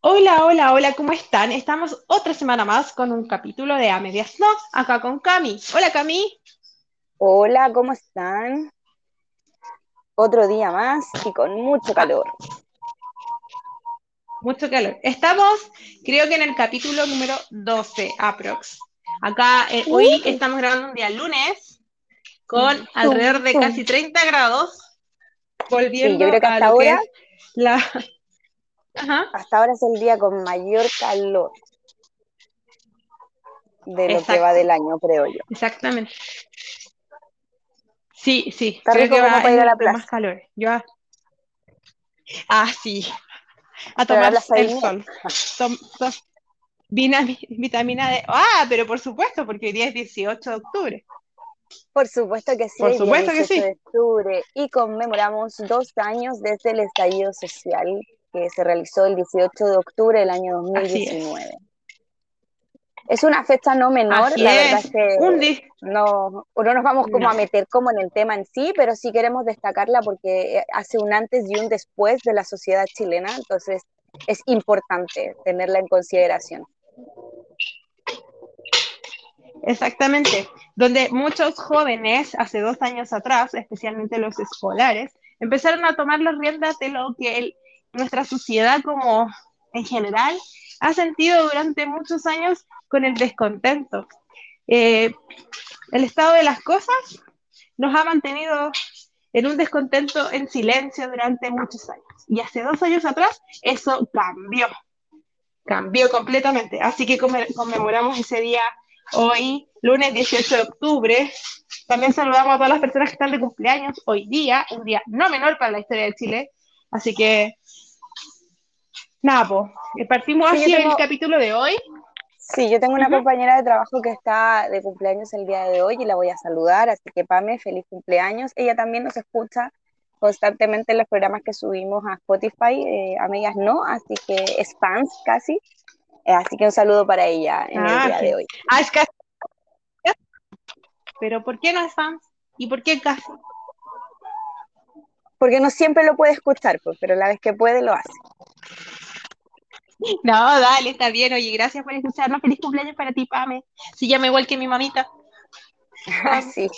Hola, hola, hola, ¿cómo están? Estamos otra semana más con un capítulo de A Medias No, acá con Cami. Hola, Cami. Hola, ¿cómo están? Otro día más y con mucho calor. mucho calor. Estamos, creo que en el capítulo número 12, aprox. Acá, eh, hoy Uh, estamos grabando un día lunes con alrededor de casi 30 grados, Sí, yo volviendo creo que a lo que ahora, es la... Ajá, hasta ahora es el día con mayor calor de lo que va del año, creo yo. exactamente. Sí, sí, Está creo que rico va, es ir a la de más plaza, calor. Yo, ah, sí, a a tomar plaza el sol. Tom- to- Vina- vitamina D. Ah, pero por supuesto, porque hoy día es 18 de octubre. Por supuesto que sí, Por supuesto que 18 de sí. octubre y conmemoramos dos años desde el estallido social que se realizó el 18 de octubre del año Así es. 2019. Es una fecha no menor, Así la verdad es es. que Un no, no nos vamos como a meter como en el tema en sí, pero sí queremos destacarla porque hace un antes y un después de la sociedad chilena, entonces es importante tenerla en consideración. Exactamente. Donde muchos jóvenes, hace dos años atrás, especialmente los escolares, empezaron a tomar las riendas de lo que el- nuestra sociedad como en general ha sentido durante muchos años con el descontento. Eh, el estado de las cosas nos ha mantenido en un descontento en silencio durante muchos años. Y hace dos años atrás eso cambió, cambió completamente. Así que conmemoramos ese día hoy, lunes 18 de octubre. También saludamos a todas las personas que están de cumpleaños hoy día, un día no menor para la historia de Chile. Así que, nada, pues, partimos Sí, así el capítulo de hoy. sí, yo tengo Uh una -huh. compañera de trabajo que está de cumpleaños el día de hoy y la voy a saludar, así que Pame, feliz cumpleaños. Ella también nos escucha constantemente en los programas que subimos a Spotify, eh, amigas no, así que es fans casi. Así que un saludo para ella en el Ah, día de hoy. ah, es casi. Pero ¿por qué no es fans? ¿Y por qué casi? Porque no siempre lo puede escuchar, pues, pero la vez que puede lo hace. No, dale, está bien. Oye, gracias por escucharnos. Feliz cumpleaños para ti, Pame. Se llama igual que mi mamita. Así.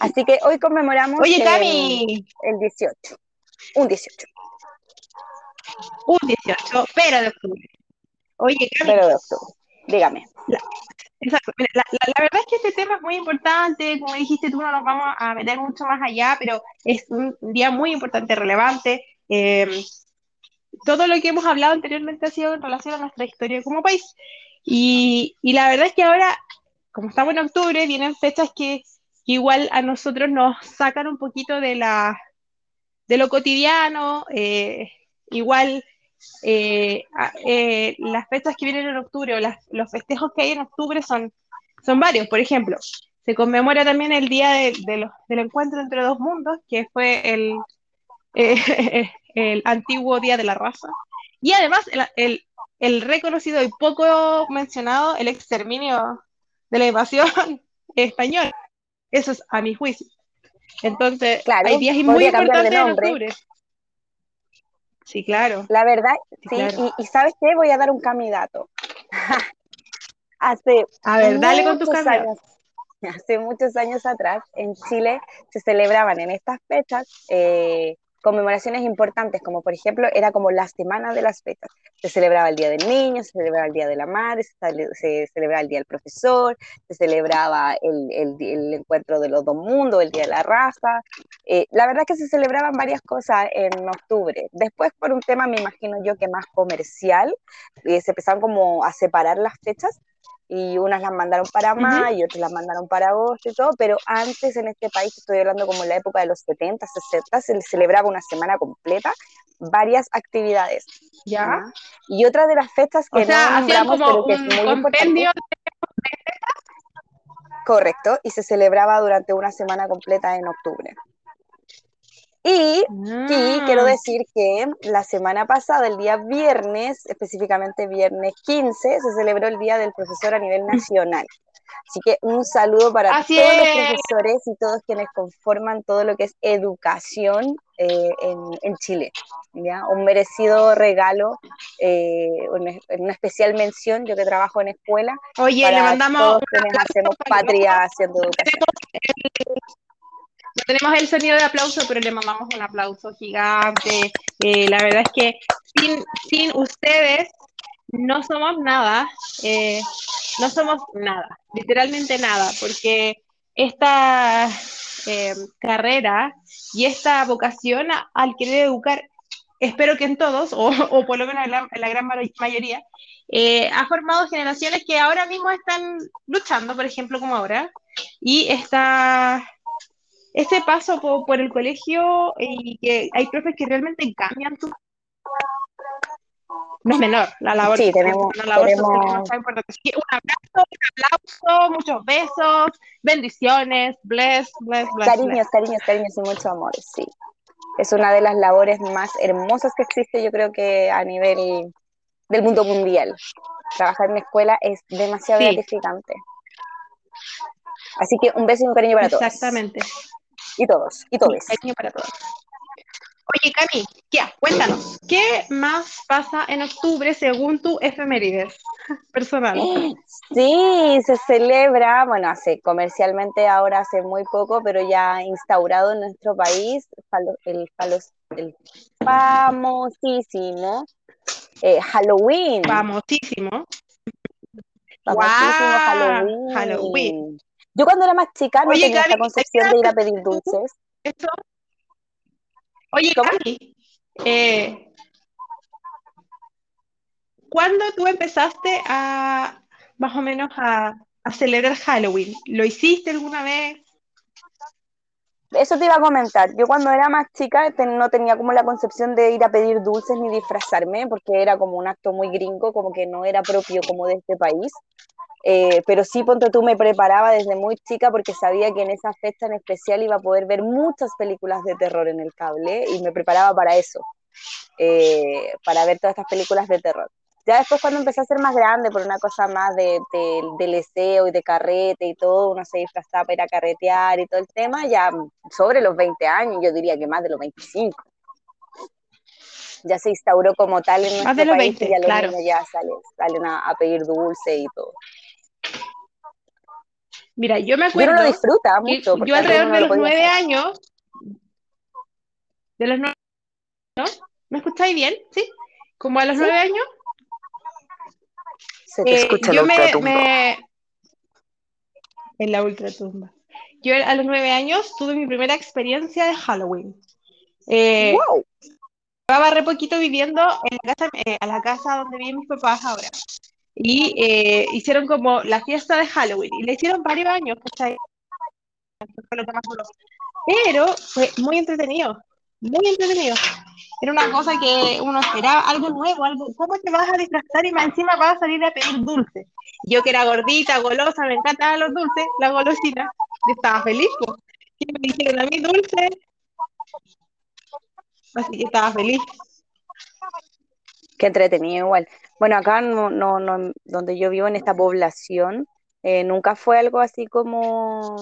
Así que hoy conmemoramos Oye, el, Cami. el 18. Un 18. Un 18, pero de octubre. Oye, Cami. Pero de octubre. Dígame. La, exacto. Mira, la, la, la, verdad es que este tema es muy importante. Como dijiste tú, no nos vamos a meter mucho más allá, pero es un día muy importante, relevante. Eh, todo lo que hemos hablado anteriormente ha sido en relación a nuestra historia como país. Y, y la verdad es que ahora, como estamos en octubre, vienen fechas que, igual a nosotros nos sacan un poquito de, la, de lo cotidiano, eh, igual eh, eh, las fechas que vienen en octubre o las, los festejos que hay en octubre son, son varios. Por ejemplo, se conmemora también el día de, de los, del encuentro entre dos mundos, que fue el, eh, el antiguo Día de la Raza. Y además el, el, el, reconocido y poco mencionado, el exterminio de la invasión española. Eso es a mi juicio. Entonces, claro, hay días muy importantes en octubre. Sí, claro. La verdad, sí, sí claro. y, y, ¿sabes qué? Voy a dar un candidato. Hace a ver, dale con tus años, hace muchos años atrás, en Chile se celebraban en estas fechas eh, conmemoraciones importantes, como por ejemplo, era como la semana de las fechas. Se celebraba el Día del Niño, se celebraba el Día de la Madre, se, celebraba el Día del Profesor, se celebraba el, el, el, encuentro de los dos mundos, el Día de la Raza. Eh, la verdad es que se celebraban varias cosas en octubre. Después, por un tema, me imagino yo que más comercial, eh, se empezaron como a separar las fechas y unas las mandaron para mayo, uh -huh. otras las mandaron para agosto y todo, pero antes en este país, estoy hablando como en la época de los 70, 60, se celebraba una semana completa, varias actividades. ¿Ya? Y otra de las fechas que o sea, no nombramos, pero que es muy importante. Correcto, y se celebraba durante una semana completa en octubre. Y, quiero Ah. decir que la semana pasada, el día viernes, específicamente viernes 15, se celebró el Día del Profesor a nivel nacional. Así que un saludo para Así todos los es. profesores y todos quienes conforman todo lo que es educación eh, en, en Chile. ¿ya? Un merecido regalo, eh, una, una especial mención, yo que trabajo en escuela, Oye, le para mandamos todos quienes hacemos patria haciendo educación. No tenemos el sonido de aplauso, pero le mandamos un aplauso gigante. Eh, la verdad es que sin, sin ustedes no somos nada, eh, no somos nada, literalmente nada, porque esta eh, carrera y esta vocación al querer educar, espero que en todos, o, por lo menos en la, gran ma- mayoría, eh, ha formado generaciones que ahora mismo están luchando, por ejemplo, como ahora, y está ese paso po- por, el colegio y que hay profes que realmente cambian tu... No es menor la labor, Sí, tenemos, una labor social tenemos un abrazo, un aplauso, muchos besos, bendiciones, bless, bless, bless, cariños, bless. cariños, cariños y mucho amor, sí. Es una de las labores más hermosas que existe, yo creo que a nivel del mundo mundial. Trabajar en escuela es demasiado Sí. gratificante. Así que un beso y un cariño para todos. Exactamente. Y todos, y todos. Cariño para todos. Oye, Cami, ya, cuéntanos, ¿qué más pasa en octubre según tu efemérides personal? Sí, se celebra, bueno, hace comercialmente ahora hace muy poco, pero ya instaurado en nuestro país el, famosísimo eh, Halloween. Famosísimo. Famosísimo. Halloween. Halloween. Yo cuando era más chica no Oye, tenía esta Gaby, concepción de ir a pedir dulces. Eso. Oye. Gaby, eh, ¿cuándo tú empezaste a, más o menos, a, a celebrar Halloween? ¿Lo hiciste alguna vez? Eso te iba a comentar. Yo cuando era más chica no tenía como la concepción de ir a pedir dulces ni disfrazarme, porque era como un acto muy gringo, como que no era propio como de este país. Eh, pero sí, ponte tú, me preparaba desde muy chica porque sabía que en esa fecha en especial iba a poder ver muchas películas de terror en el cable y me preparaba para eso, eh, para ver todas estas películas de terror. Ya después cuando empecé a ser más grande, por una cosa más de, de, de leseo y de carrete y todo, uno se disfrazaba para ir a carretear y todo el tema, ya sobre los 20 años, yo diría que más de los 25. Ya se instauró como tal en Más nuestro de los país 20, y ya los claro. niños ya salen, salen a, a pedir dulce y todo. Mira, yo me acuerdo lo disfruta mucho. yo alrededor uno de no los nueve años, de los nueve, ¿no? ¿Me escucháis bien? ¿Sí? Como a los Sí. nueve años, Se te eh, escucha yo la me, me... En la ultratumba. Yo a los nueve años tuve mi primera experiencia de Halloween. Eh, ¡Wow! Llevaba re poquito viviendo en la casa, eh, a la casa donde viven mis papás ahora. Y eh, hicieron como la fiesta de Halloween. Y la hicieron varios años, ¿cachai? Pero fue muy entretenido. Muy entretenido. Era una cosa que uno esperaba, algo nuevo, algo. ¿Cómo te vas a disfrazar y más encima vas a salir a pedir dulce? Yo que era gordita, golosa, me encantaban los dulces, la golosina. Yo estaba feliz, pues. Y me dijeron a mí dulce. Así que estaba feliz. Qué entretenido igual. Bueno, acá no, no, no, donde yo vivo en esta población, eh, nunca fue algo así como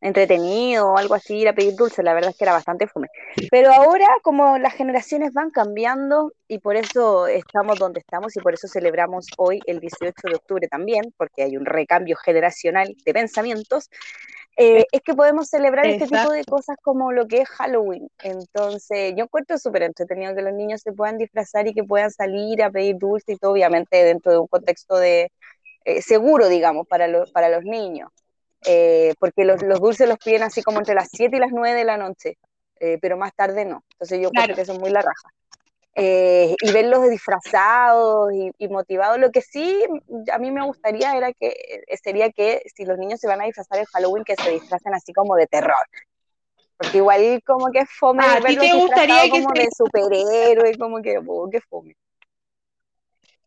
entretenido o algo así, ir a pedir dulce, la verdad es que era bastante fome. Pero ahora, como las generaciones van cambiando y por eso estamos donde estamos y por eso celebramos hoy el 18 de octubre también, porque hay un recambio generacional de pensamientos, eh, es que podemos celebrar este tipo de cosas como lo que es Halloween. Entonces, yo encuentro súper entretenido que los niños se puedan disfrazar y que puedan salir a pedir dulce y todo, obviamente dentro de un contexto de eh, seguro, digamos, para, los para los niños. Eh, porque los, los, dulces los piden así como entre las 7 y las 9 de la noche, eh, pero más tarde no. Entonces yo Claro. creo que eso es muy la raja. Eh, y verlos disfrazados y, y, motivados. Lo que sí a mí me gustaría era que sería que si los niños se van a disfrazar en Halloween, que se disfracen así como de terror. Porque igual como que fome ¿A ti te gustaría que como se... de superhéroe, como que, oh, que fome.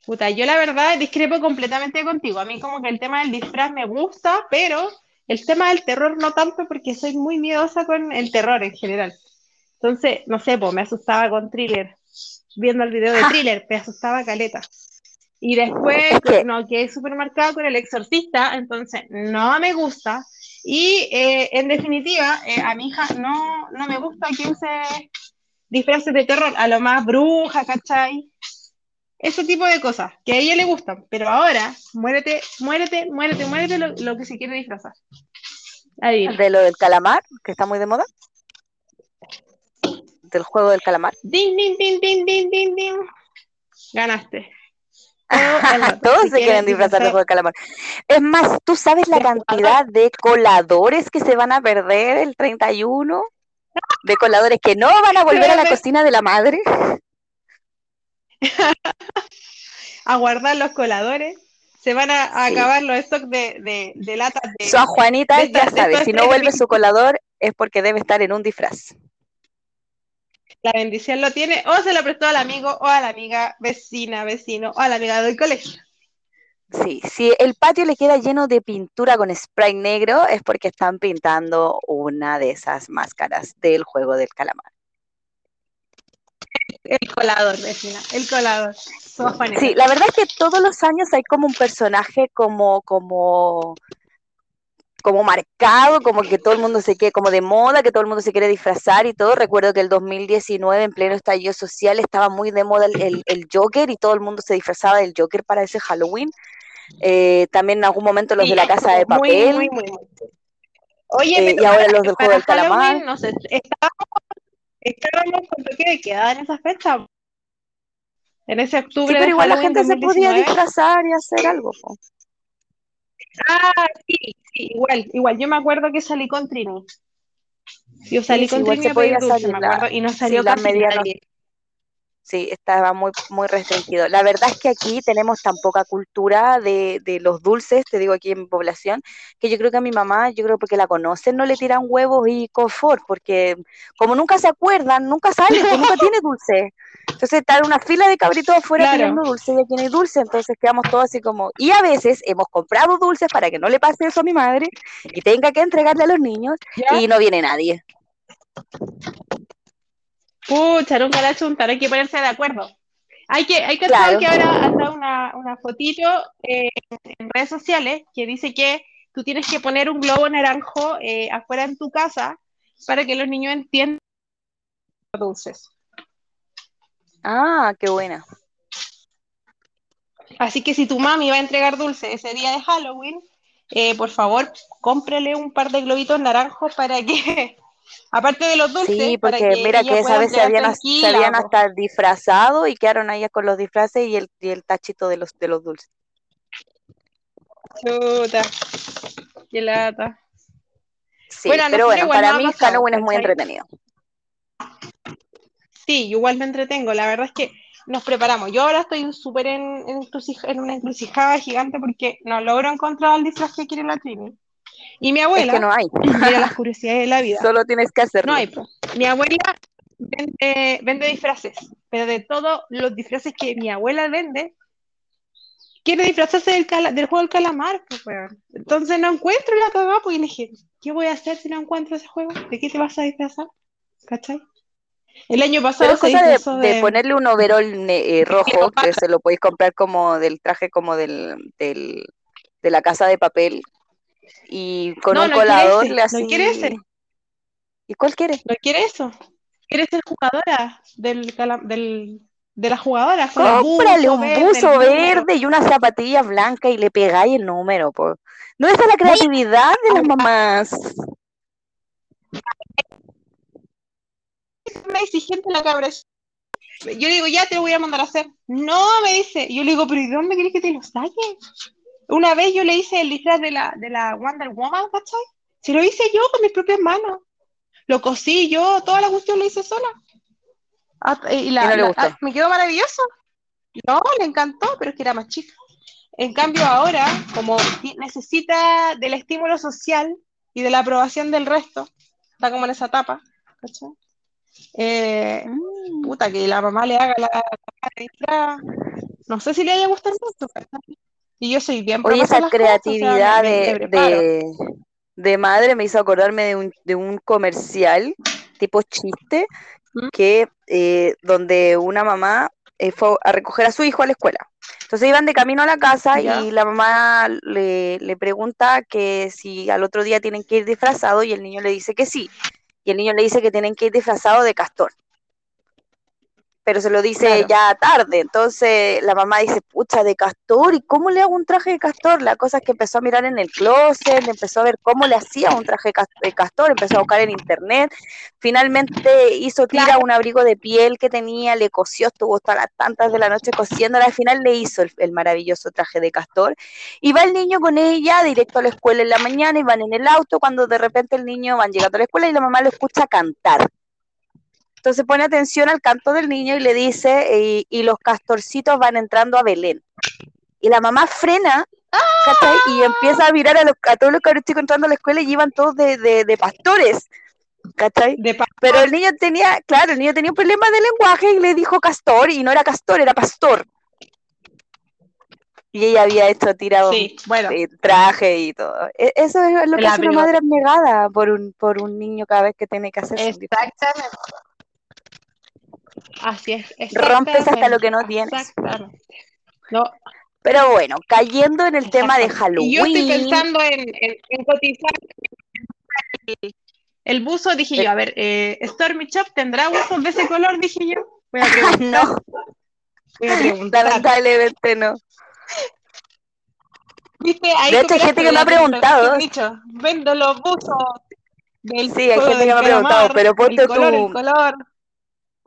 Puta, yo la verdad discrepo completamente contigo. A mí como que el tema del disfraz me gusta, pero el tema del terror no tanto porque soy muy miedosa con el terror en general. Entonces, no sé, pues me asustaba con thriller. Viendo el video de thriller, me asustaba caleta. Y después, no, quedé súper marcado con el exorcista, entonces no me gusta. Y eh, en definitiva, eh, a mi hija no, no me gusta que use disfraces de terror, a lo más bruja, ¿cachai? Ese tipo de cosas, que a ella le gustan, pero ahora, muérete, muérete, muérete, muérete lo, que se quiere disfrazar. De lo del calamar, que está muy de moda. Del juego del calamar. Ding, ding, ding, ding, ding, ding, ding. Ganaste. Todos se quieren disfrazar de juego de calamar. Es más, ¿tú sabes la cantidad de coladores que se van a perder el 31? De coladores que no van a volver a la cocina de la madre. a guardar los coladores. Se van a, acabar los stocks de, de, latas de. Su Juanita ya sabe, si no vuelve su colador es porque debe estar en un disfraz la bendición lo tiene, o se lo prestó al amigo o a la amiga vecina, vecino, o a la amiga del colegio. Sí, si el patio le queda lleno de pintura con spray negro, es porque están pintando una de esas máscaras del juego del calamar. El colador, vecina, el colador. Sí, la verdad es que todos los años hay como un personaje como, como como marcado, como que todo el mundo se quiere, como de moda, que todo el mundo se quiere disfrazar y todo. Recuerdo que el 2019, en pleno estallido social, estaba muy de moda el, el, Joker y todo el mundo se disfrazaba del Joker para ese Halloween. Eh, también en algún momento los de la casa de papel. Muy, muy, Oye, eh, y ahora los del juego del calamar. No sé, estábamos, con toque de quedar en esa fecha. En ese octubre. pero igual la gente se podía disfrazar y hacer algo. Ah, sí, sí, igual, igual. Yo me acuerdo que salí con Trini. Yo salí con Trini y no salió casi nadie. Sí, estaba muy, muy restringido. La verdad es que aquí tenemos tan poca cultura de, de, los dulces, te digo aquí en población, que yo creo que a mi mamá, yo creo porque la conocen, no le tiran huevos y confort, porque como nunca se acuerdan, nunca sale, pues nunca tiene dulce. Entonces está una fila de cabritos afuera pidiendo dulce y aquí no hay dulce, entonces quedamos todos así como... Y a veces hemos comprado dulces para que no le pase eso a mi madre y tenga que entregarle a los niños y no viene nadie. Pucha, nunca la chuntar, hay que ponerse de acuerdo. Hay que, hay que que ahora anda una, una fotito eh, en redes sociales que dice que tú tienes que poner un globo naranjo eh, afuera en tu casa para que los niños entiendan los dulces. Ah, qué buena. Así que si tu mami va a entregar dulce ese día de Halloween, eh, por favor, cómprele un par de globitos naranjos para que, aparte de los dulces, sí, porque mira que esa vez se habían, se habían hasta disfrazado y quedaron ahí con los disfraces y el, y el tachito de los, de los dulces. Chuta, qué lata. Sí, pero bueno, para mí Halloween es muy entretenido. Sí, igual me entretengo. La verdad es que nos preparamos. Yo ahora estoy súper en, en, una encrucijada gigante porque no logro encontrar el disfraz que quiere la Trini. Y mi abuela, es que no hay. mira las curiosidades de la vida. Solo tienes que hacerlo. No hay. Mi abuela vende, vende disfraces, pero de todos los disfraces que mi abuela vende, quiere disfrazarse del, del juego del calamar. Pues, Entonces no encuentro la cagada, pues y le dije, ¿qué voy a hacer si no encuentro ese juego? ¿De qué te vas a disfrazar? ¿Cachai? El año pasado cosa de, ponerle un overol eh, rojo, que se lo podéis comprar como del traje como del, del, de la casa de papel y con un colador le así... No quiere ese. ¿Y cuál quiere? No quiere eso. Quiere ser jugadora del, del, de las jugadoras. Cómprale un buzo verde, y una zapatilla blanca y le pegáis el número. Por... ¿No es la creatividad de las mamás? Una exigente la cabra. Yo digo, ya te lo voy a mandar a hacer. No, me dice. Yo le digo, pero ¿y dónde querés que te lo saque? Una vez yo le hice el disfraz de la, de la Wonder Woman, ¿cachai? Se lo hice yo con mis propias manos. Lo cosí yo, toda la cuestión lo hice sola. Ah, y la, ah, me quedó maravilloso. No, le encantó, pero es que era más chica. En cambio, ahora, como necesita del estímulo social y de la aprobación del resto, está como en esa etapa, ¿cachai? Eh, mm. Puta, que la mamá le haga la, No sé si le haya gustado mucho. Y yo soy bien Oye, esa creatividad de, de, madre me hizo acordarme de un, de un comercial tipo chiste, ¿Mm? que eh, donde una mamá eh, fue a recoger a su hijo a la escuela. Entonces iban de camino a la casa Ya. y la mamá le, le pregunta que si al otro día tienen que ir disfrazados y el niño le dice que sí. Y el niño le dice que tienen que ir disfrazados de castor. Pero se lo dice Claro. ya tarde. Entonces la mamá dice, pucha, de castor, ¿y cómo le hago un traje de castor? La cosa es que empezó a mirar en el closet, empezó a ver cómo le hacía un traje de cas- de castor, empezó a buscar en internet. Finalmente hizo tira Claro. un abrigo de piel que tenía, le cosió, estuvo hasta las tantas de la noche cosiéndola. Al final le hizo el, el maravilloso traje de castor. Y va el niño con ella directo a la escuela en la mañana y van en el auto cuando de repente el niño van llegando a la escuela y la mamá lo escucha cantar. Entonces pone atención al canto del niño y le dice, y los castorcitos van entrando a Belén. Y la mamá frena. Y empieza a mirar a, los- a todos los cabros chicos entrando a la escuela y iban todos de, de- de pastores, ¿cachai? De pa- Pero el niño tenía, claro, el niño tenía un problema de lenguaje y le dijo castor y no era castor, era pastor. Y ella había hecho tirado Sí, bueno. eh, traje y todo. E- Eso es lo que La hace una madre abnegada por un, por un niño cada vez que tiene que hacer. Exactamente. Así es. Rompes hasta lo que no tienes. No, Pero bueno, cayendo en el tema de. Y yo estoy Halloween, pensando en, en, en cotizar el, el buzo, dije yo, a ver, eh, Stormy Shop tendrá buzos de ese color, dije yo. Voy a preguntar. no, Voy a preguntar. lamentablemente no. ¿Viste? Ahí De hecho, hay gente que me ha preguntado. Vendo los buzos del Sí, hay gente que me ha preguntado, pero ponte el color, tú- el color.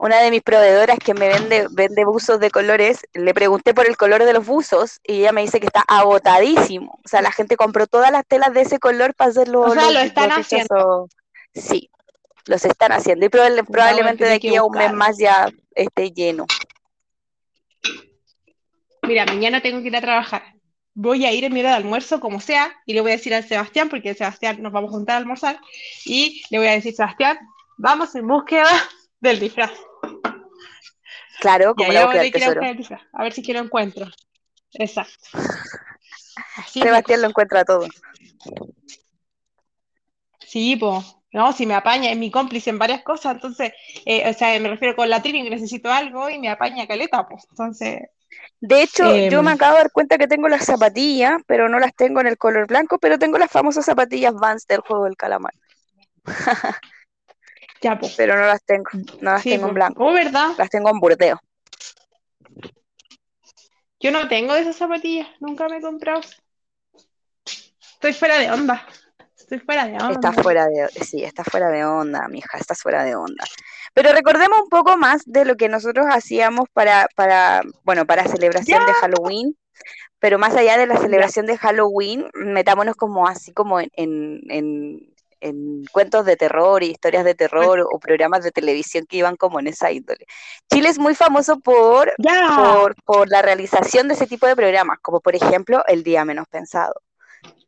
Una de mis proveedoras que me vende, vende buzos de colores, le pregunté por el color de los buzos y ella me dice que está agotadísimo. O sea, la gente compró todas las telas de ese color para hacer los, O sea, los- lo están los haciendo. Sí, los están haciendo y probable- probablemente de aquí a un mes más ya esté lleno. Mira, mañana tengo que ir a trabajar. Voy a ir en mi hora de almuerzo, como sea, y le voy a decir al Sebastián, porque el Sebastián nos vamos a juntar a almorzar, y le voy a decir, Sebastián, vamos en búsqueda del disfraz. Claro, como la búsqueda a del tesoro. ver si que lo encuentro. Exacto. Sebastián lo encuentra todo. Sí, po. No, si me apaña, es mi cómplice en varias cosas, entonces, eh, o sea, me refiero con la Trini necesito algo y me apaña caleta, pues. Entonces, De hecho, yo Em. me acabo de dar cuenta que tengo las zapatillas, pero no las tengo en el color blanco, pero tengo las famosas zapatillas Vans del juego del calamar, ya, pues. pero no las tengo, no las Sí, tengo en blanco, Oh, ¿verdad? las tengo en burdeo. Yo no tengo de esas zapatillas, nunca me he comprado. Estoy fuera de onda. Estoy fuera de onda. Está fuera de, sí, está fuera de onda, mija, está fuera de onda. Pero recordemos un poco más de lo que nosotros hacíamos para, para, bueno, para celebración de Halloween. Pero más allá de la celebración de Halloween, metámonos como así como en, en, en- en cuentos de terror y historias de terror o programas de televisión que iban como en esa índole. Chile es muy famoso por, por, por la realización de ese tipo de programas, como por ejemplo El Día Menos Pensado.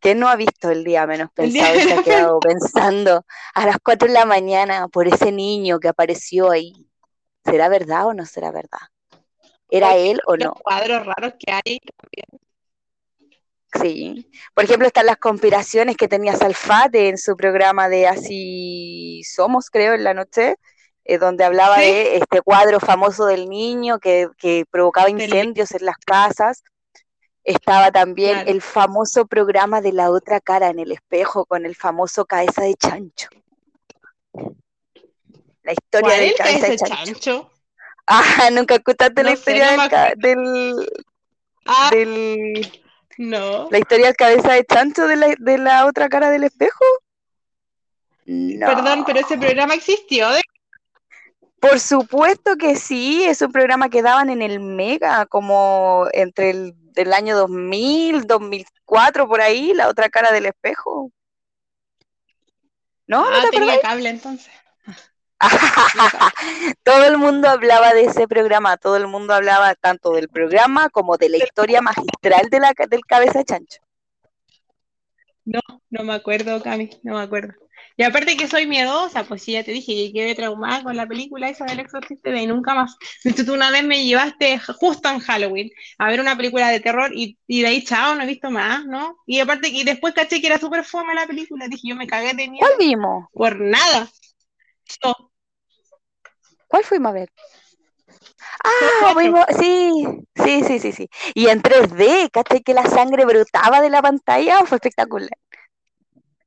¿Quién no ha visto El Día Menos Pensado y se ha quedado pensando a las 4 de la mañana por ese niño que apareció ahí? ¿Será verdad o no será verdad? ¿Era él o Los no? cuadros raros que hay. Sí. Por ejemplo, están las conspiraciones que tenía Salfate en su programa de Así Somos, creo, en la noche, eh, donde hablaba Sí. de este cuadro famoso del niño que, que provocaba incendios en las casas. Estaba también Claro. el famoso programa de la otra cara en el espejo con el famoso cabeza de chancho. La historia ¿Cuál del cabeza de chancho. chancho? Ah, nunca escuchaste la sé, historia no del, del, Ah, del no. ¿La historia del cabeza de chancho de la, de la otra cara del espejo? No. Perdón, pero ese programa existió. ¿de? Por supuesto que sí, es un programa que daban en el Mega, como entre el del año 2000, 2004, por ahí, la otra cara del espejo. ¿No? ¿No ah, te tenía cable entonces. Todo el mundo hablaba de ese programa, todo el mundo hablaba tanto del programa como de la historia magistral de la, del cabeza de chancho. No, no me acuerdo, Cami, no me acuerdo. Y aparte que soy miedosa, pues sí, ya te dije que quedé traumada con la película esa del exorcista y nunca más. De hecho, tú una vez me llevaste justo en Halloween a ver una película de terror y, y de ahí, chao, no he visto más, ¿no? Y aparte que después caché que era súper fome la película, dije, yo me cagué de miedo ¿Cuál vimos? por nada. So, ¿Cuál fuimos a ver? Ah, fuimos, sí, sí, sí, sí, sí. Y en 3D, ¿cachai? Que la sangre brotaba de la pantalla, fue espectacular.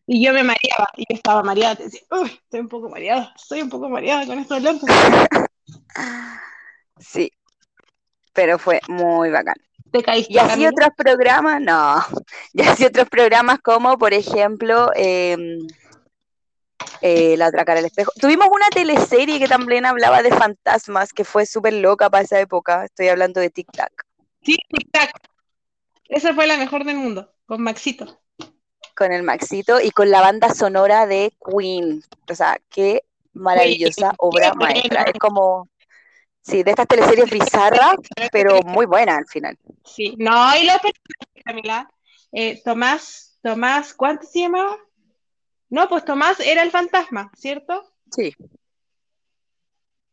Y yo me mareaba, y yo estaba mareada, te decía, uy, estoy un poco mareada, estoy un poco mareada con estos lentes. sí, pero fue muy bacán. ¿Te caíste? Y así otros programas, no, y así otros programas como, por ejemplo, eh, eh, La otra cara del espejo. Tuvimos una teleserie que también hablaba de fantasmas, que fue súper loca para esa época, estoy hablando de Tic Tac. Sí, Tic Tac. Esa fue la mejor del mundo, con Maxito con el Maxito y con la banda sonora de Queen. O sea, qué maravillosa obra maestra. Es como, sí, de estas teleseries bizarras, pero muy buena al final. Sí, no, y lo Camila, eh, Tomás, Tomás, ¿cuánto se llamaba? No, pues Tomás era el fantasma, ¿cierto? Sí.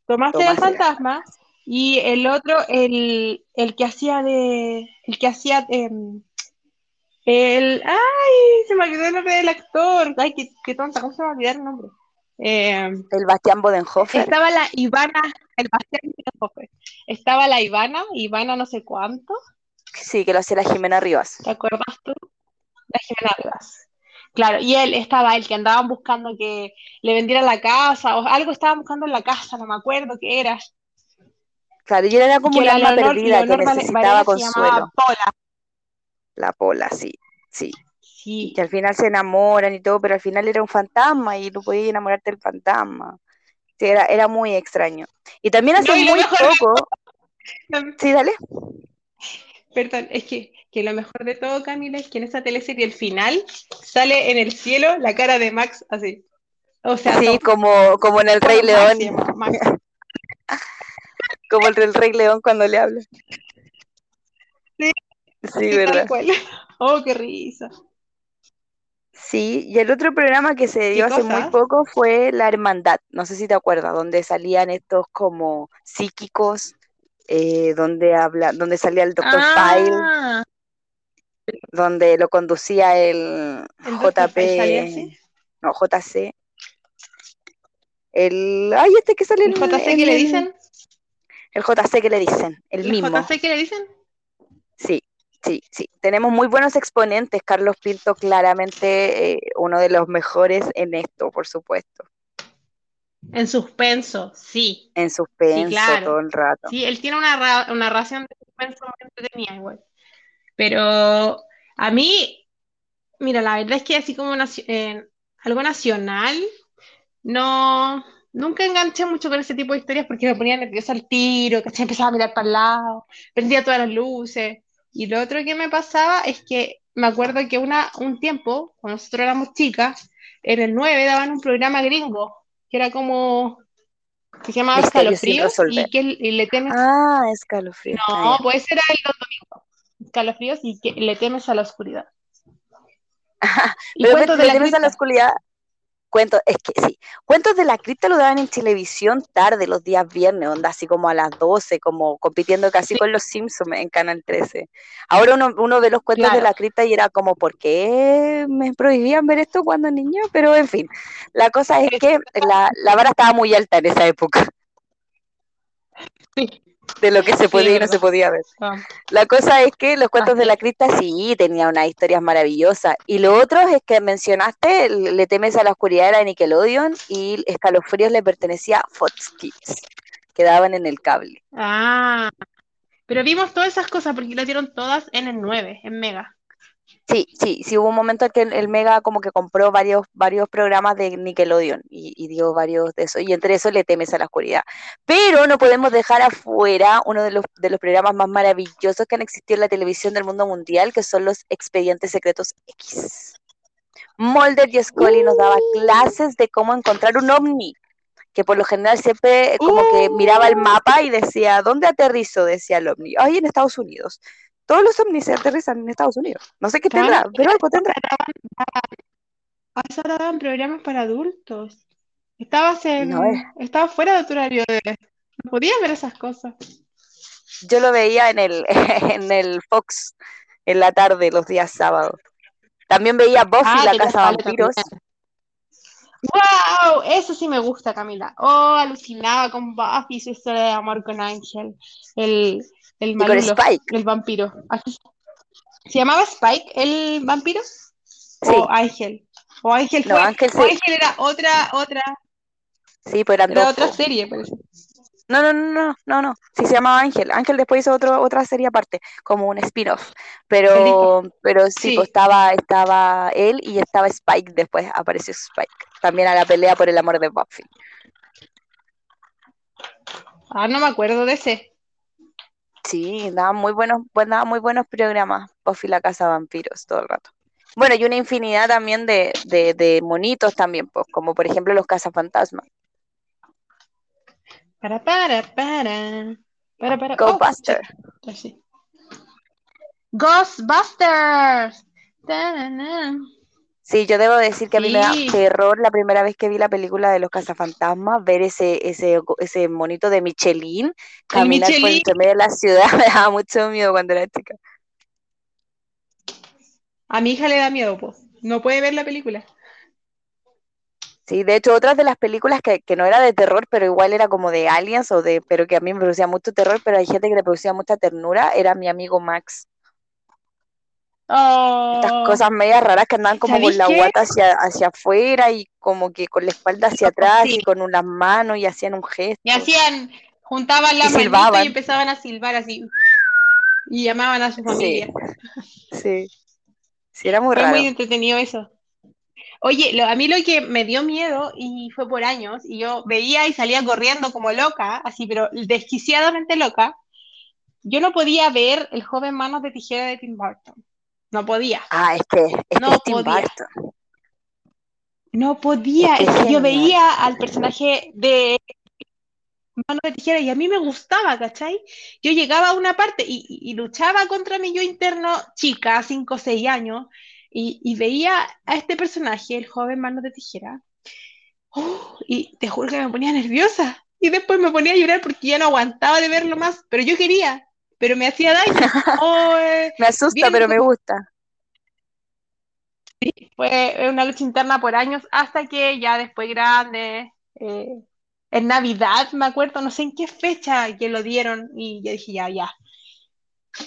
Tomás, era el fantasma y el otro, el, el que hacía de, el que hacía, em, el. ¡Ay! Se me olvidó el nombre del actor. ¡Ay, qué, tonta! ¿Cómo se me olvidó el nombre? Eh, el Bastián Bodenhofer. Estaba la Ivana. El Bastián Bodenhofer. Estaba la Ivana, Ivana no sé cuánto. Sí, que lo hacía la Jimena Rivas. ¿Te acuerdas tú? La Jimena Rivas. Claro, y él estaba el que andaban buscando que le vendiera la casa, o algo estaban buscando en la casa, no me acuerdo qué era. Claro, y él era como una alma perdida que necesitaba consuelo. Pola la Pola, sí, sí. Sí. Que al final se enamoran y todo, pero al final era un fantasma y no podía enamorarte del fantasma. Sí, era, era muy extraño. Y también hace muy poco. Sí, dale. Perdón, es que, que, lo mejor de todo, Camila, es que en esa teleserie, el final, sale en el cielo la cara de Max así. O sea, sí, como, como en el Rey León. como el del Rey León cuando le habla. Sí, Sí, ¿verdad? Oh, qué risa. Sí, y el otro programa que se dio hace muy poco fue La Hermandad, no sé si te acuerdas, donde salían estos como psíquicos, eh, donde habla, donde salía el Dr. ah. File, donde lo conducía el, JP, no, JC. El, ay, este que sale ¿El JC que le dicen? El JC que le dicen, el, ¿El mismo. JC que le dicen? Sí, Sí, sí, tenemos muy buenos exponentes. Carlos Pinto, claramente eh, uno de los mejores en esto, por supuesto. En suspenso, sí. En suspenso todo el rato. Sí, él tiene una, una narración de suspenso muy entretenida igual. Pero a mí, mira, la verdad es que así como eh, algo nacional, no, nunca enganché mucho con ese tipo de historias porque me ponía nerviosa al tiro, que empezaba a mirar para el lado, prendía todas las luces. Y lo otro que me pasaba es que me acuerdo que una, un tiempo, cuando nosotros éramos chicas, en el 9 daban un programa gringo, que era como, que se llamaba Escalofríos, y que le temes... Ah, Escalofríos. No, puede ser el domingo. Escalofríos y que le temes a la oscuridad. y Pero le temes a la oscuridad Cuentos, es que sí, Cuentos de la cripta lo daban en televisión tarde, los días viernes, onda así como a las 12, como compitiendo casi con los Simpsons en Canal 13. Ahora uno, uno ve los cuentos de la cripta y era como, ¿por qué me prohibían ver esto cuando niño? Pero en fin, la cosa es que la, la vara estaba muy alta en esa época. Sí de lo que se podía y no se podía ver. Ah. La cosa es que los cuentos de la cripta sí tenían unas historias maravillosas. Y lo otro es que mencionaste, Le temes a la oscuridad era de Nickelodeon y Escalofríos le pertenecía a Fox Kids, que daban en el cable. Ah, pero vimos todas esas cosas porque las dieron todas en el 9, en Mega. Sí, sí, sí, hubo un momento en que el Mega como que compró varios, varios programas de Nickelodeon y, dio varios de esos, y entre eso le temes a la oscuridad. Pero no podemos dejar afuera uno de los, de los programas más maravillosos que han existido en la televisión del mundo mundial, que son los Expedientes Secretos X. Mulder y Scully nos daba clases de cómo encontrar un ovni, que por lo general siempre como que miraba el mapa y decía, ¿dónde aterrizo? Decía el ovni. Ay, en Estados Unidos todos los ovnis se aterrizan en Estados Unidos. No sé qué tendrá, pero algo tendrá. Ahora daban programas para adultos. Estabas en, estaba fuera de tu horario de, no podías ver esas cosas. Yo lo veía en el, en el Fox en la tarde, los días sábados. También veía Buffy, ah, la casa de vampiros. ¡Wow! Eso sí me gusta, Camila. Oh, alucinaba con Buffy su historia de amor con Ángel, el, el Y con malulo, Spike. el vampiro. Así- ¿Se llamaba Spike el vampiro? Sí. ¿O Ángel? ¿O Ángel No, fue? Ángel o. Ángel era otra, otra, Sí, pues eran era dos. otra serie, parece. No, no, no, no, no, no. Sí se llamaba Ángel. Ángel después hizo otro, otra serie aparte, como un spin-off. Pero, pero sí, Sí. pues estaba, estaba él y estaba Spike después, apareció Spike. También a la pelea por el amor de Buffy. Ah, no me acuerdo de ese. Sí, daban muy buenos, pues, daban muy buenos programas, Buffy la casa vampiros, todo el rato. Bueno, y una infinidad también de, de, de monitos también, pues, como por ejemplo los cazafantasmas. Para, para, para. Para, para. Go Oh, Buster. sí, sí. Ghostbusters. Sí, yo debo decir que a mí me da terror la primera vez que vi la película de los cazafantasmas, ver ese, ese, ese monito de Michelin caminar por Michelin. entre medio de la ciudad, me daba mucho miedo cuando era chica. A mi hija le da miedo, pues. No puede ver la película. Sí, de hecho, otras de las películas que, que no era de terror, pero igual era como de aliens, o de, pero que a mí me producía mucho terror, pero hay gente que le producía mucha ternura, era mi amigo Max. Estas Oh, cosas medias raras que andaban como con ¿Sabéis la qué? guata hacia, hacia afuera y como que con la espalda hacia atrás Sí. y con unas manos y hacían un gesto. Y hacían, juntaban la Y manito silbaban. y empezaban a silbar así. Y llamaban a su familia. Sí, sí, era muy Fue raro. muy entretenido eso. Oye, lo- a mí lo que me dio miedo, y fue por años, y yo veía y salía corriendo como loca, así, pero desquiciadamente loca, yo no podía ver El joven manos de tijera de Tim Burton. No podía. Ah, es que es, que No es Tim podía. Burton. No podía. Es yo veía al personaje de Manos de Tijera y a mí me gustaba, ¿cachai? Yo llegaba a una parte y, y- y luchaba contra mi yo interno, chica, 5 o 6 años, y, y veía a este personaje, el joven Manos de Tijera, ¡oh! y te juro que me ponía nerviosa. Y después me ponía a llorar porque ya no aguantaba de verlo más, pero yo quería, pero me hacía daño. Oh, eh, Me asusta, Bien, pero me gusta. Fue una lucha interna por años hasta que ya después grande, eh, en Navidad, me acuerdo, no sé en qué fecha que lo dieron y yo dije, ya, ya,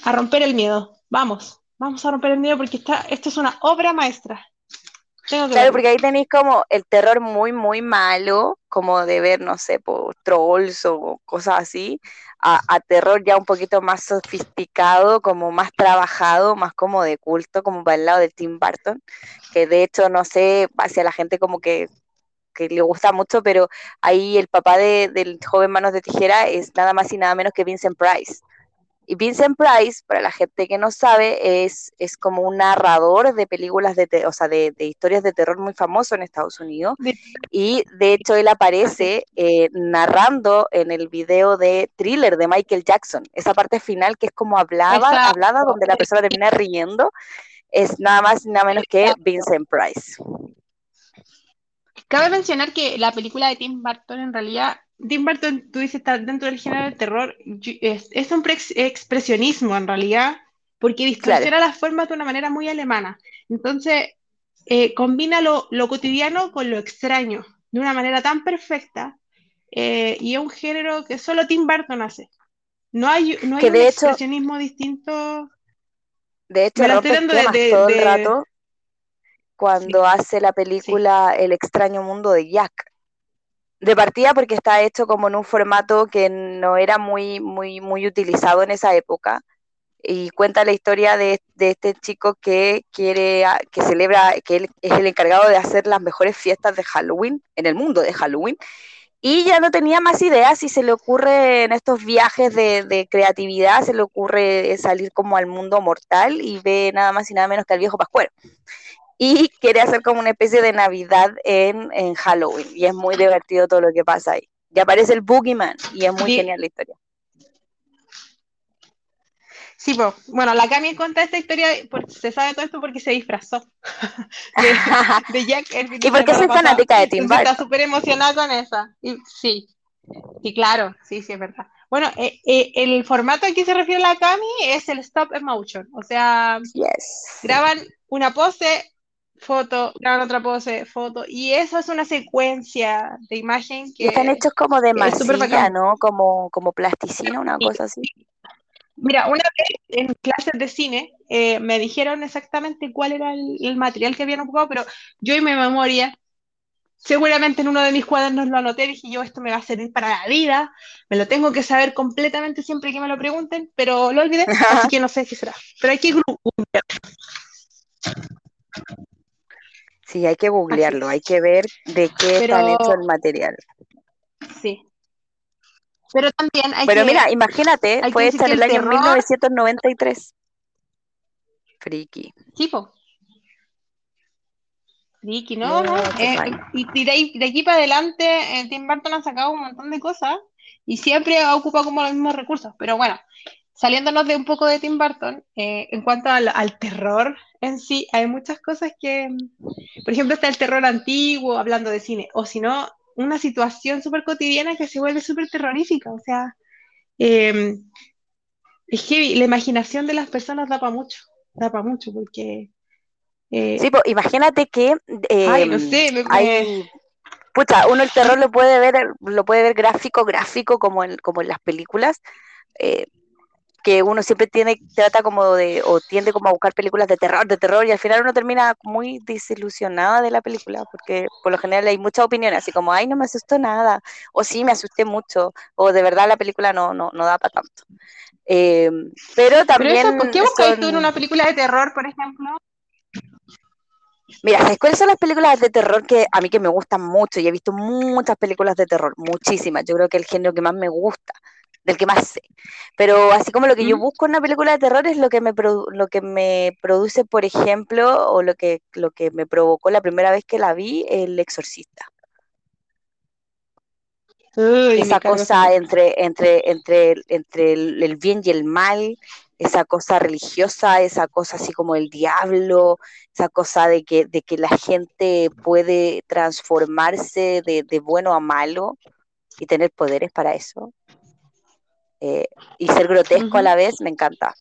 a romper el miedo, vamos, vamos a romper el miedo porque está, esto es una obra maestra. Tengo que Claro, verlo. porque ahí tenéis como el terror muy, muy malo, como de ver, no sé, por trolls o cosas así, a, a terror ya un poquito más sofisticado, como más trabajado, más como de culto, como para el lado de Tim Burton, que de hecho, no sé, hacia la gente como que, que le gusta mucho, pero ahí el papá de- del joven Manos de Tijera es nada más y nada menos que Vincent Price. Y Vincent Price, para la gente que no sabe, es, es como un narrador de películas, de te- o sea, de, de historias de terror muy famoso en Estados Unidos. Y de hecho él aparece eh, narrando en el video de Thriller de Michael Jackson. Esa parte final que es como hablaba, Exacto. hablada, donde la persona termina riendo, es nada más y nada menos que. Vincent Price. Cabe mencionar que la película de Tim Burton, en realidad, Tim Burton, tú dices, está dentro del género del terror, es, es un pre- expresionismo, en realidad, porque distorsiona las formas de una manera muy alemana. Entonces, eh, combina lo, lo cotidiano con lo extraño, de una manera tan perfecta, eh, y es un género que solo Tim Burton hace. No hay, no hay Que un de hecho- expresionismo distinto. De hecho, Me rompe estoy dando de- esquemas de- todo el de- rato cuando hace la película El extraño mundo de Jack. De partida porque está hecho como en un formato que no era muy, muy, muy utilizado en esa época. Y cuenta la historia de, de este chico que quiere, a- que celebra, que él es el encargado de hacer las mejores fiestas de Halloween, en el mundo de Halloween. Y ya no tenía más ideas y se le ocurre en estos viajes de, de creatividad, se le ocurre salir como al mundo mortal y ve nada más y nada menos que al viejo Pascuero. Y quiere hacer como una especie de Navidad en, en Halloween. Y es muy divertido todo lo que pasa ahí. Y aparece el Boogeyman y es muy Sí. genial la historia. Sí, po. bueno, la Cami cuenta esta historia, se sabe todo esto porque se disfrazó de, de Jack el fin de ¿Y por qué soy fanática de Tim Entonces está Burton? súper emocionada con esa. Y, sí, sí, claro, sí, sí, es verdad. Bueno, eh, eh, el formato al que se refiere la Cami es el stop motion, o sea, Yes. graban una pose foto, graban otra pose, foto. Y eso es una secuencia de imagen que. Y están hechos como de masilla. ¿no? Como, como plasticina, una cosa así. Mira, una vez en clases de cine eh, me dijeron exactamente cuál era el, el material que habían ocupado, pero yo en mi memoria, seguramente en uno de mis cuadernos lo anoté, dije yo, esto me va a servir para la vida, me lo tengo que saber completamente siempre que me lo pregunten, pero lo olvidé, así que no sé qué será. Pero hay que googlear. Sí, hay que googlearlo, hay que ver de qué están Pero- hecho el material. Sí. Pero también hay Pero que... mira, imagínate, en decir el el año terror- 1993. Friki. Sí, po. Ricky, no, no. Muchos eh, y de, de aquí para adelante, eh, Tim Burton ha sacado un montón de cosas y siempre ha ocupado como los mismos recursos. Pero bueno, saliéndonos de un poco de Tim Burton, eh, en cuanto al, al terror en sí, hay muchas cosas que, por ejemplo, está el terror antiguo, hablando de cine, o si no, una situación súper cotidiana que se vuelve súper terrorífica. O sea, eh, es que la imaginación de las personas da para mucho, da para mucho, porque... eh, Sí, pues imagínate que eh, Ay, no sé, me- me- hay, pucha, uno el terror lo puede ver, lo puede ver gráfico, gráfico como en, como en las películas, eh, que uno siempre tiene, trata como de, o tiende como a buscar películas de terror, de terror, y al final uno termina muy desilusionada de la película, porque por lo general hay muchas opiniones, así como, ay, no me asustó nada, o sí, me asusté mucho, o de verdad la película no, no, no da para tanto. Eh, pero Pero también eso, ¿por qué buscáis tú en una película de terror, por ejemplo? Mira, ¿sabes cuáles son las películas de terror que a mí que me gustan mucho? Y he visto muchas películas de terror, muchísimas. Yo creo que el género que más me gusta, del que más sé. Pero así como lo que yo busco en una película de terror es lo que me produ- lo que me produce, por ejemplo, o lo que lo que me provocó la primera vez que la vi, El Exorcista. Uy, Esa cosa entre entre entre el- entre el, el bien y el mal, esa cosa religiosa, esa cosa así como el diablo, esa cosa de que, de que la gente puede transformarse de, de bueno a malo y tener poderes para eso. Eh, y ser grotesco a la vez, me encanta.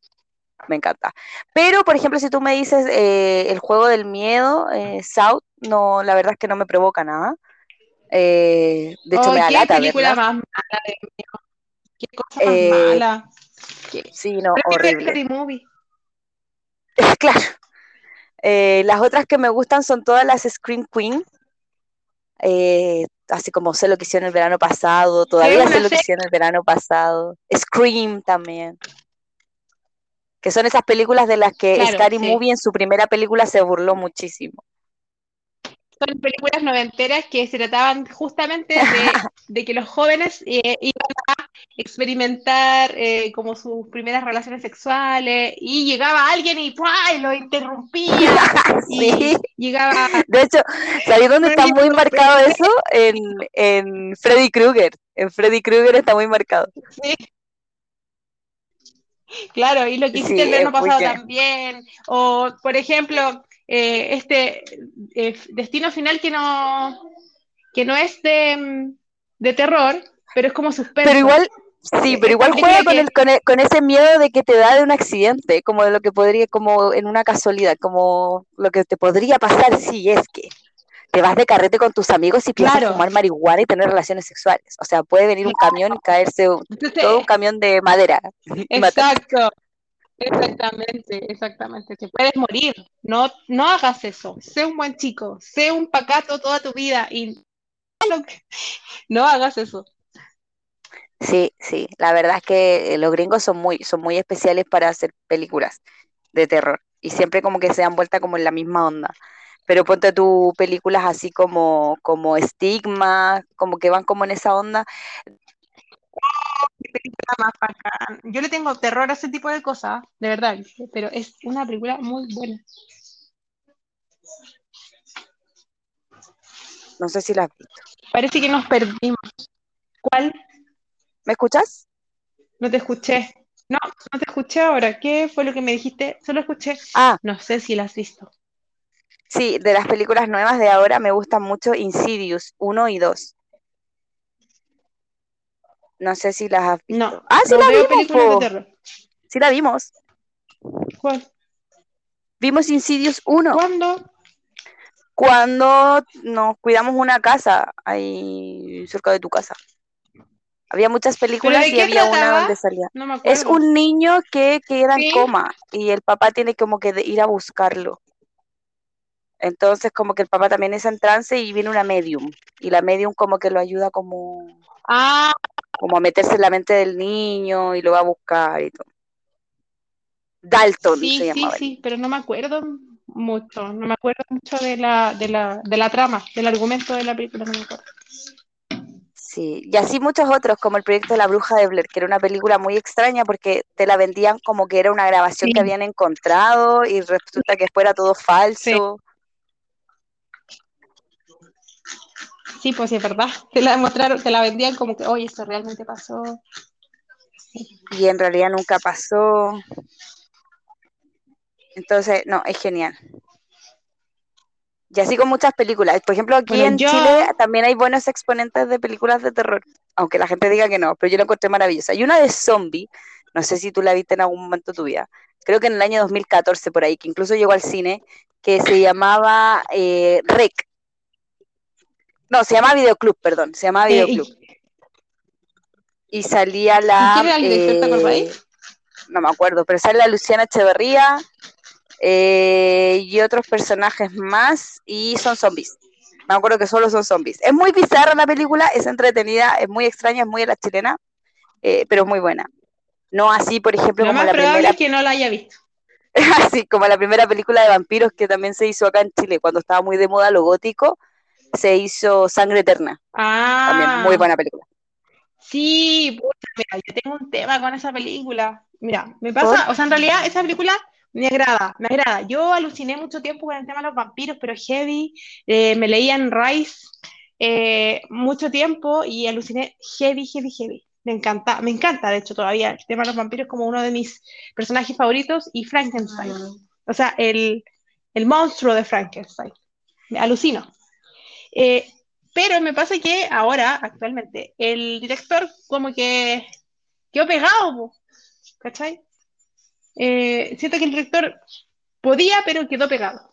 Me encanta. Pero, por ejemplo, si tú me dices eh, el juego del miedo, eh, South, no, la verdad es que no me provoca nada. De hecho, me da qué lata, película ¿verdad? más mala, mío. Qué cosa más mala. Qué- Sí, no, horrible. Movie. Claro. Las otras que me gustan son todas las Scream Queen. Así como sé lo que hicieron el verano pasado, todavía sé lo que hicieron el verano pasado. Scream también. Que son esas películas de las que Claro, Scary sí. Movie en su primera película se burló muchísimo. Son películas noventeras que se trataban justamente de, de que los jóvenes eh, iban a experimentar eh, como sus primeras relaciones sexuales y llegaba alguien y y lo interrumpía Sí. llegaba De hecho, ¿sabéis dónde está muy marcado eso? En, en Freddy Krueger. En Freddy Krueger está muy marcado. Sí. Claro, y lo que hiciste Sí, el verano pasado también. O, por ejemplo, eh, este eh, Destino Final que no, que no es de, mm, de terror, pero es como suspenso. Pero igual, sí, Eh, pero igual juega con, el, con, el- con ese miedo de que te da de un accidente, como de lo que podría, como en una casualidad, como lo que te podría pasar si es que te vas de carrete con tus amigos y empiezas Claro. fumar marihuana y tener relaciones sexuales. O sea, puede venir un camión y caerse un- Entonces, todo un camión de madera. exacto. Exactamente, exactamente. Te puedes morir. No, no hagas eso. Sé un buen chico. Sé un pacato toda tu vida y no hagas eso. Sí, sí, la verdad es que eh, los gringos son muy, son muy especiales para hacer películas de terror y siempre como que se dan vuelta como en la misma onda. Pero ponte tú películas así como, como Stigma, como que van como en esa onda. Qué película más bacán. Yo le tengo terror a ese tipo de cosas, de verdad, pero es una película muy buena. No sé si la has visto. Parece que nos perdimos. ¿Cuál? ¿Me escuchas? No te escuché. No, no te escuché ahora. ¿Qué fue lo que me dijiste? Solo escuché. Ah, No sé si la has visto. sí, de las películas nuevas de ahora me gustan mucho Insidious 1 y 2. No sé si las has visto. No, Ah, sí no la vimos, de. Sí la vimos. ¿Cuál? Vimos Insidious 1. ¿Cuándo? cuando nos cuidamos una casa ahí cerca de tu casa. Había muchas películas y había una donde salía. es un niño que queda en coma y el papá tiene como que ir a buscarlo. Entonces como que el papá también es en trance y viene una medium. Y la medium como que lo ayuda como, ah. como a meterse en la mente del niño y lo va a buscar y todo. Dalton sí, se Sí, sí, pero no me acuerdo mucho, no me acuerdo mucho de la, de la, de la trama, del argumento de la película, no me acuerdo. Sí, y así muchos otros, como el proyecto de la bruja de Blair, que era una película muy extraña porque te la vendían como que era una grabación que habían encontrado y resulta que fuera todo falso. Sí. pues sí, es verdad. Te la demostraron, te la vendían como que, oye, esto realmente pasó. Y en realidad nunca pasó. Entonces, no, es genial. Y así con muchas películas. Por ejemplo, aquí en Chile también hay buenos exponentes de películas de terror, aunque la gente diga que no, pero yo la encontré maravillosa. Hay una de zombie, no sé si tú la viste en algún momento de tu vida, creo que en el año 2014 por ahí, que incluso llegó al cine, que se llamaba eh, Rec. No, se llama Videoclub, perdón, se llamaba eh, Videoclub. y, salía la... ¿Quién no me acuerdo, pero sale la Luciana Echeverría, eh, y otros personajes más y son zombies. Me acuerdo que solo son zombies. Es muy bizarra la película, es entretenida, es muy extraña, es muy de la chilena, eh, pero es muy buena. No así, por ejemplo, como la primera. que no la haya visto. así como la primera película de vampiros que también se hizo acá en Chile, cuando estaba muy de moda lo gótico, se hizo Sangre Eterna. Ah. También muy buena película. Sí, mira, yo tengo un tema con esa película. Mira, me pasa, o sea, en realidad esa película me agrada, me agrada. Yo aluciné mucho tiempo con el tema de los vampiros, pero heavy. Eh, me leía en Rice eh, mucho tiempo y aluciné heavy, heavy, heavy. Me encanta, me encanta, de hecho, todavía el tema de los vampiros como uno de mis personajes favoritos y Frankenstein. O sea, el, monstruo de Frankenstein. Me alucino. Eh, pero me pasa que ahora, actualmente, el director como que quedó pegado, ¿cachai? Eh, siento que el director podía, pero quedó pegado.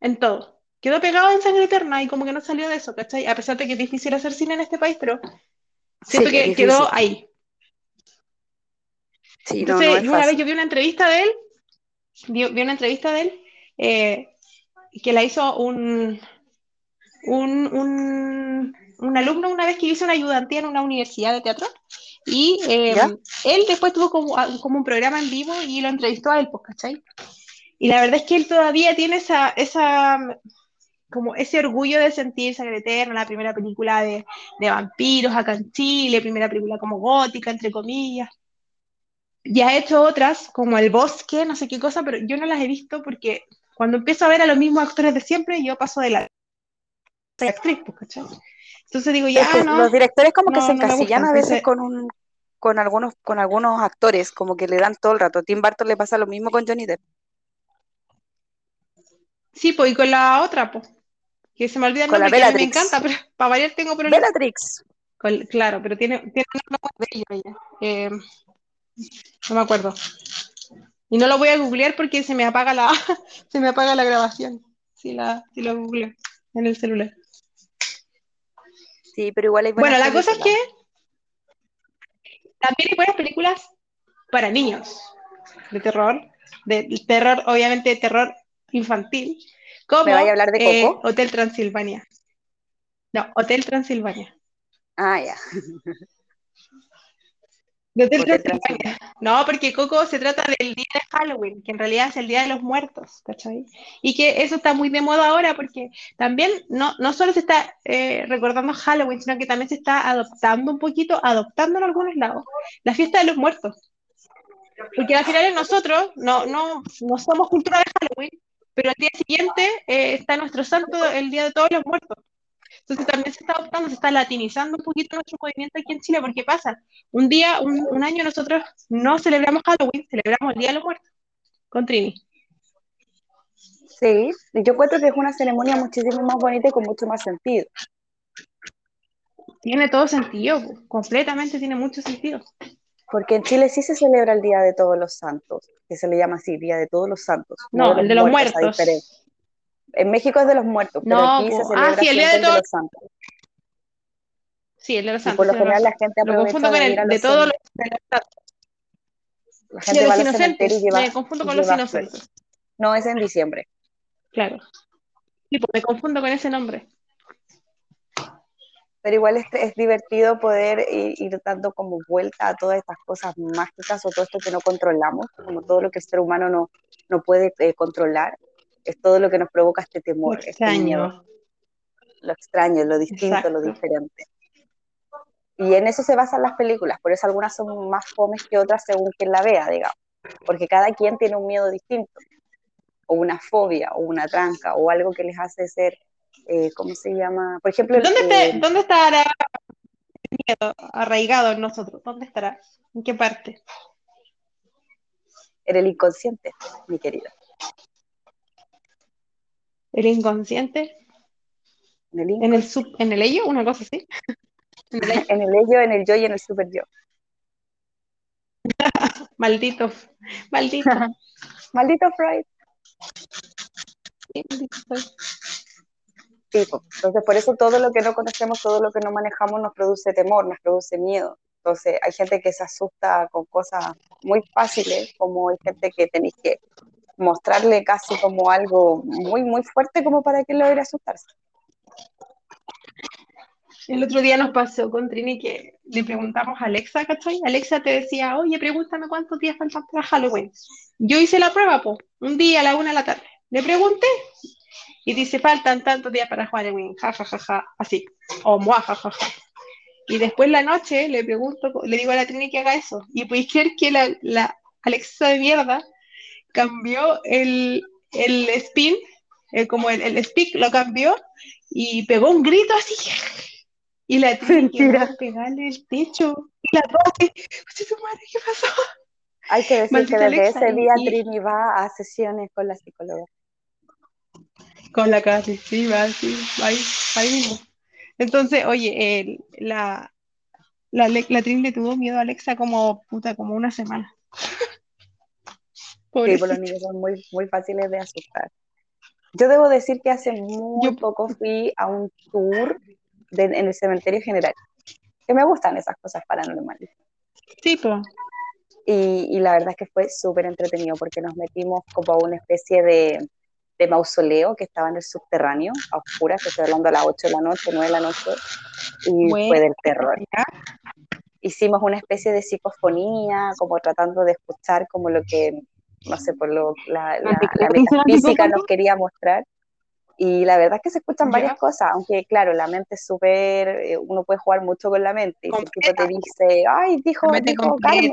En todo. Quedó pegado en Sangre Eterna y como que no salió de eso, ¿cachai? A pesar de que es difícil hacer cine en este país, pero siento que quedó ahí. Sí, Entonces, una vez yo vi una entrevista de él, vi, una entrevista de él, eh, que la hizo un, un, un, alumno una vez que hizo una ayudantía en una universidad de teatro, y eh, él después tuvo como, ah, como, un programa en vivo y lo entrevistó a él, pues, ¿cachai? Y la verdad es que él todavía tiene esa, esa como ese orgullo de sentir Sangre Eterna, la primera película de, de, vampiros acá en Chile, primera película como gótica, entre comillas. Y ha hecho otras, como El Bosque, no sé qué cosa, pero yo no las he visto porque cuando empiezo a ver a los mismos actores de siempre, yo paso de la actriz, pues, ¿cachai? Entonces digo, ya, no, Los directores como que se encasillan a veces con un con algunos con algunos actores, como que le dan todo el rato. A Tim Burton le pasa lo mismo con Johnny Depp. Sí, pues y con la otra, pues. Que se me olvida el nombre, que me encanta, pero para variar tengo problemas. Bellatrix. claro, pero tiene, tiene un nombre ella. Eh, no me acuerdo. Y no lo voy a googlear porque se me apaga la, se me apaga la grabación. Si, la, si lo googleo en el celular. Sí, pero igual hay Bueno, la cosa es que también hay buenas películas para niños de terror, de terror, obviamente de terror infantil, como ¿Me vaya a hablar de eh, Hotel Transilvania. No, Hotel Transilvania. Ah, ya. No, porque Coco se trata del día de Halloween, que en realidad es el día de los muertos, ¿cachai? Y que eso está muy de moda ahora porque también no, no solo se está eh, recordando Halloween, sino que también se está adoptando un poquito, adoptando en algunos lados, la fiesta de los muertos. Porque al final nosotros no, no, no somos cultura de Halloween, pero al día siguiente eh, está nuestro santo, el día de todos los muertos. Entonces también se está adoptando, se está latinizando un poquito nuestro movimiento aquí en Chile, porque pasa, un día, un, año nosotros no celebramos Halloween, celebramos el Día de los Muertos, con Trini. Sí, yo cuento que es una ceremonia muchísimo más bonita y con mucho más sentido. Tiene todo sentido, completamente tiene mucho sentido. Porque en Chile sí se celebra el Día de Todos los Santos, que se le llama así, Día de Todos los Santos. No, el de los muertos. En México es de los muertos, pero No, aquí se po. Ah, sí, el día de todos- los santos. Sí, el de los Y santos. por lo general la gente Lo aprovecha confundo con el de todos los, de los santos. La gente de los inocentes. lleva, Me confundo con los lleva flores. inocentes. No, es en diciembre. Claro. Sí, pues me confundo con ese nombre. Pero igual es, es divertido poder ir, ir dando como vuelta a todas estas cosas mágicas o todo esto que no controlamos, como todo lo que el ser humano no, no puede eh, controlar, es todo lo que nos provoca este Lo temor, este miedo, extraño. lo extraño, lo distinto, lo diferente. Y en eso se basan las películas, por eso algunas son más fomes que otras según quien la vea, digamos, porque cada quien tiene un miedo distinto, o una fobia, o una tranca, o algo que les hace ser, eh, ¿cómo se llama? Por ejemplo, ¿Dónde, eh, está, ¿Dónde estará el miedo arraigado en nosotros? ¿Dónde estará? ¿En qué parte? en el inconsciente, mi querida. ¿El inconsciente? En el, ¿En el, inconsciente. sub, en el ello? ¿Una cosa así? ¿En el ello? en el ello, en el yo y en el super yo. Maldito. Maldito. Maldito Freud. Sí, maldito. Tipo. Entonces, por eso todo lo que no conocemos, todo lo que no manejamos nos produce temor, nos produce miedo. Entonces, hay gente que se asusta con cosas muy fáciles, como hay gente que tenéis que mostrarle casi como algo muy, muy fuerte como para que logre asustarse. El otro día nos pasó con Trini que le preguntamos a Alexa, ¿cachai? Alexa te decía, oye, pregúntame cuántos días faltan para Halloween. Yo hice la prueba, po, un día a la una de la tarde. Le pregunté y dice, faltan tantos días para Halloween, ja, así, o mua, ja, ja. Y después la noche le pregunto, le digo a la Trini que haga eso. Y podéis creer que la, la Alexa de mierda cambió el, el spin, eh, como el, el speak lo cambió y pegó un grito así. Y la quedó en el techo. Y la dos así, "Conche tu madre, ¿qué pasó? Hay que decir Maldita que desde Alexa, ese día y- Trini va a sesiones con la psicóloga. Con la Katy, sí, va, sí, va ahí, va ahí mismo. Entonces, oye, el- la, la Trini le tuvo miedo a Alexa como, puta, como una semana. Sí, Pobrecita. los niños son muy, muy fáciles de asustar. Yo debo decir que hace muy Yo- poco fui a un tour de- en el cementerio general. Que me gustan esas cosas paranormales. Sí, pues. Y, y la verdad es que fue súper entretenido porque nos metimos como a una especie de, de mausoleo que estaba en el subterráneo, a oscuras, que estoy hablando a las 8 de la noche, 9 de la noche, y Bueno. fue del terror. Hicimos una especie de psicofonía, como tratando de escuchar como lo que, no sé, por lo, la, la, la metafísica nos quería mostrar. Y la verdad es que se escuchan varias cosas, aunque claro, la mente es súper, eh, uno puede jugar mucho con la mente. Y si el tipo te dice, ay, dijo, dijo Carmen.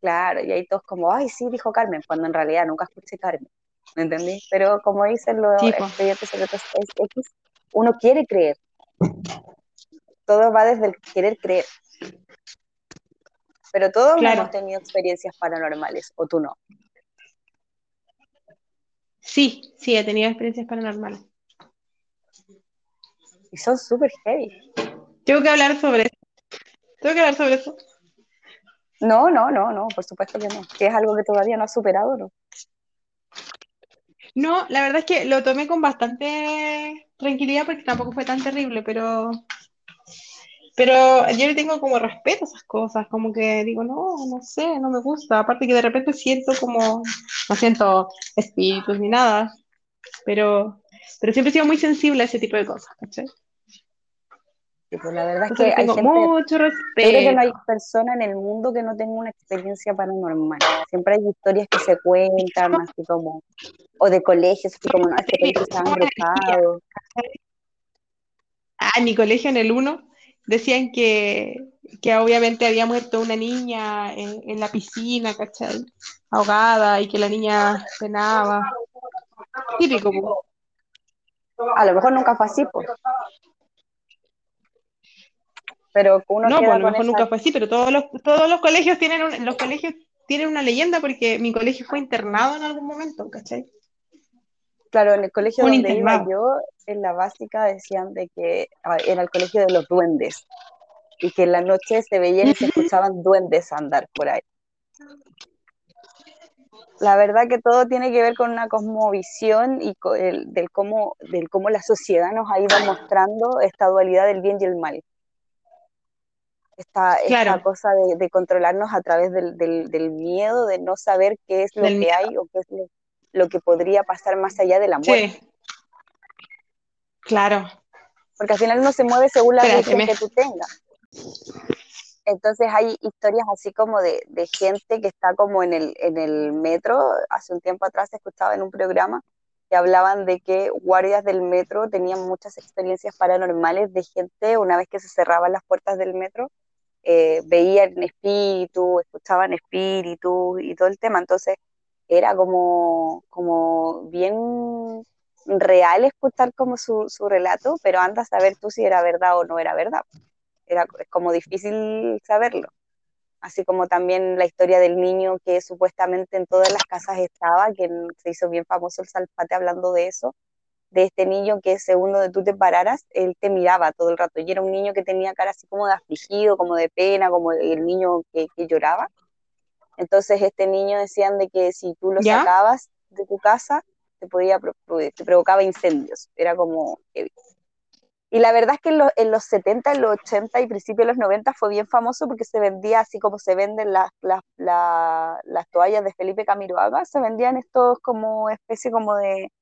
Claro, y ahí todos como, ay, sí, dijo Carmen, cuando en realidad nunca escuché Carmen. ¿Me entendí? Pero como dicen los Sí, expedientes secretos X, uno quiere creer. Todo va desde el querer creer. Pero todos Claro. hemos tenido experiencias paranormales, o tú no. Sí, sí, he tenido experiencias paranormales. Y son súper heavy. Tengo que hablar sobre eso. Tengo que hablar sobre eso. No, no, no, no, por supuesto que no. Que es algo que todavía no has superado, ¿no? No, la verdad es que lo tomé con bastante tranquilidad porque tampoco fue tan terrible, pero pero yo le tengo como respeto a esas cosas, como que digo, no, no sé, no me gusta. Aparte que de repente siento como, no siento espíritus ni nada, pero, pero siempre he sido muy sensible a ese tipo de cosas, ¿cachai? Y pues la verdad es Entonces que le hay tengo gente, mucho yo creo que no hay respeto. persona en el mundo que no tenga una experiencia paranormal. Siempre hay historias que se cuentan, así como, o de colegios, así como, no, colegio está embrujado. Ah, en mi colegio en el 1 decían que, que obviamente había muerto una niña en, en la piscina, ¿cachai? Ahogada y que la niña penaba. Típico. A lo mejor nunca fue así, pues. Pero uno No, pues a lo mejor esa- nunca fue así, pero todos los, todos los colegios tienen un- los colegios tienen una leyenda porque mi colegio fue internado en algún momento, ¿cachai? Claro, en el colegio Un donde iba yo, en la básica decían de que ah, era el colegio de los duendes y que en la noche se veían y se escuchaban duendes andar por ahí. La verdad que todo tiene que ver con una cosmovisión y del, cómo, del cómo la sociedad nos ha ido mostrando esta dualidad del bien y el mal. Esta, esta cosa de, controlarnos a través del, del, miedo, de no saber qué es lo que hay o qué es lo, que podría pasar más allá de la muerte. Sí. Claro. Porque al final uno se mueve según la visión que tú tengas. Entonces hay historias así como de, gente que está como en el, en el metro. Hace un tiempo atrás escuchaba en un programa que hablaban de que guardias del metro tenían muchas experiencias paranormales de gente una vez que se cerraban las puertas del metro, eh, veían espíritus, escuchaban espíritus y todo el tema. Entonces era como, como bien real escuchar como su, su relato, pero anda a saber tú si era verdad o no era verdad era como difícil saberlo. Así como también la historia del niño que supuestamente en todas las casas estaba, que se hizo bien famoso el Salpate hablando de eso, de este niño que según donde tú te pararas, él te miraba todo el rato. Y era un niño que tenía cara así como de afligido, como de pena, como el niño que, lloraba. Entonces este niño decían de que si tú lo sacabas de tu casa, te podía te provocaba incendios. Era como y la verdad es que en, los 70, en los 80 y principios de los 90 fue bien famoso porque se vendía así como se venden las, las, las toallas de Felipe Camiroaga, se vendían estos como especie como de,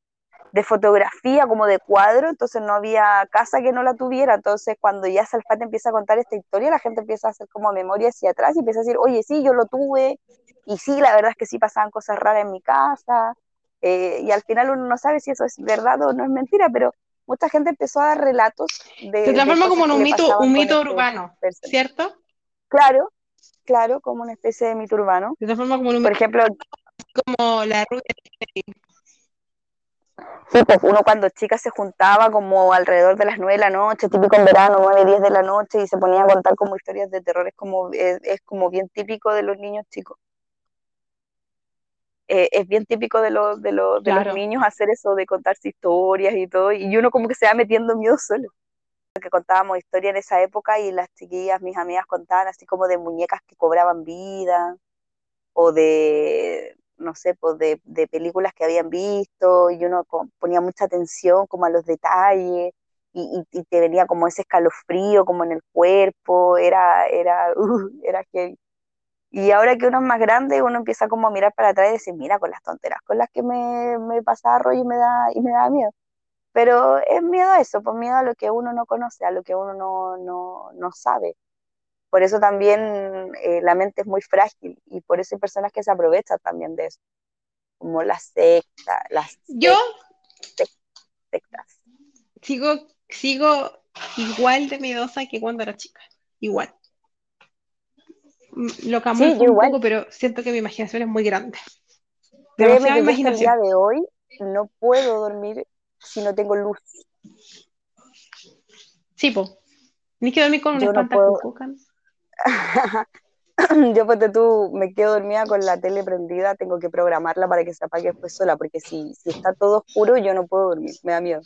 de, fotografía, como de cuadro, entonces no había casa que no la tuviera, entonces cuando ya Salfate empieza a contar esta historia, la gente empieza a hacer como memoria hacia atrás y empieza a decir, oye, sí, yo lo tuve, y sí, la verdad es que sí pasaban cosas raras en mi casa, eh, y al final uno no sabe si eso es verdad o no es mentira, pero mucha gente empezó a dar relatos de... Se transforma como en un mito, un mito urbano, ¿cierto? Claro, claro, como una especie de mito urbano. Se transforma como un Por ejemplo... Como la rubia Sí, pues uno cuando chica se juntaba como alrededor de las 9 de la noche, típico en verano, 9, 10 de la noche, y se ponía a contar como historias de terror, es como, es como bien típico de los niños chicos. Eh, es bien típico de, los de, los niños hacer eso, de contarse historias y todo, y uno como que se va metiendo miedo solo. Que contábamos historias en esa época y las chiquillas, mis amigas contaban así como de muñecas que cobraban vida, o de, no sé, pues de, de películas que habían visto, y uno ponía mucha atención como a los detalles, y, y, te venía como ese escalofrío como en el cuerpo, era, era, uh, era que y ahora que uno es más grande, uno empieza como a mirar para atrás y decir, mira, con las tonteras con las que me, me pasaba rollo y me, da, y me da miedo. Pero es miedo a eso, pues miedo a lo que uno no conoce, a lo que uno no, no, no sabe. Por eso también eh, la mente es muy frágil y por eso hay personas que se aprovechan también de eso, como las sectas, las Yo sectas. Sigo, sigo igual de miedosa que cuando era chica, igual. Mm, lo cambió un poco, pero siento que mi imaginación es muy grande. Demasiada imaginación. El día de hoy no puedo dormir si no tengo luz. Sí, po. Ni que dormir con un espantacuco, Yo, pues tú, me quedo dormida con la tele prendida, tengo que programarla para que se apague después sola, porque si, si está todo oscuro, yo no puedo dormir, me da miedo.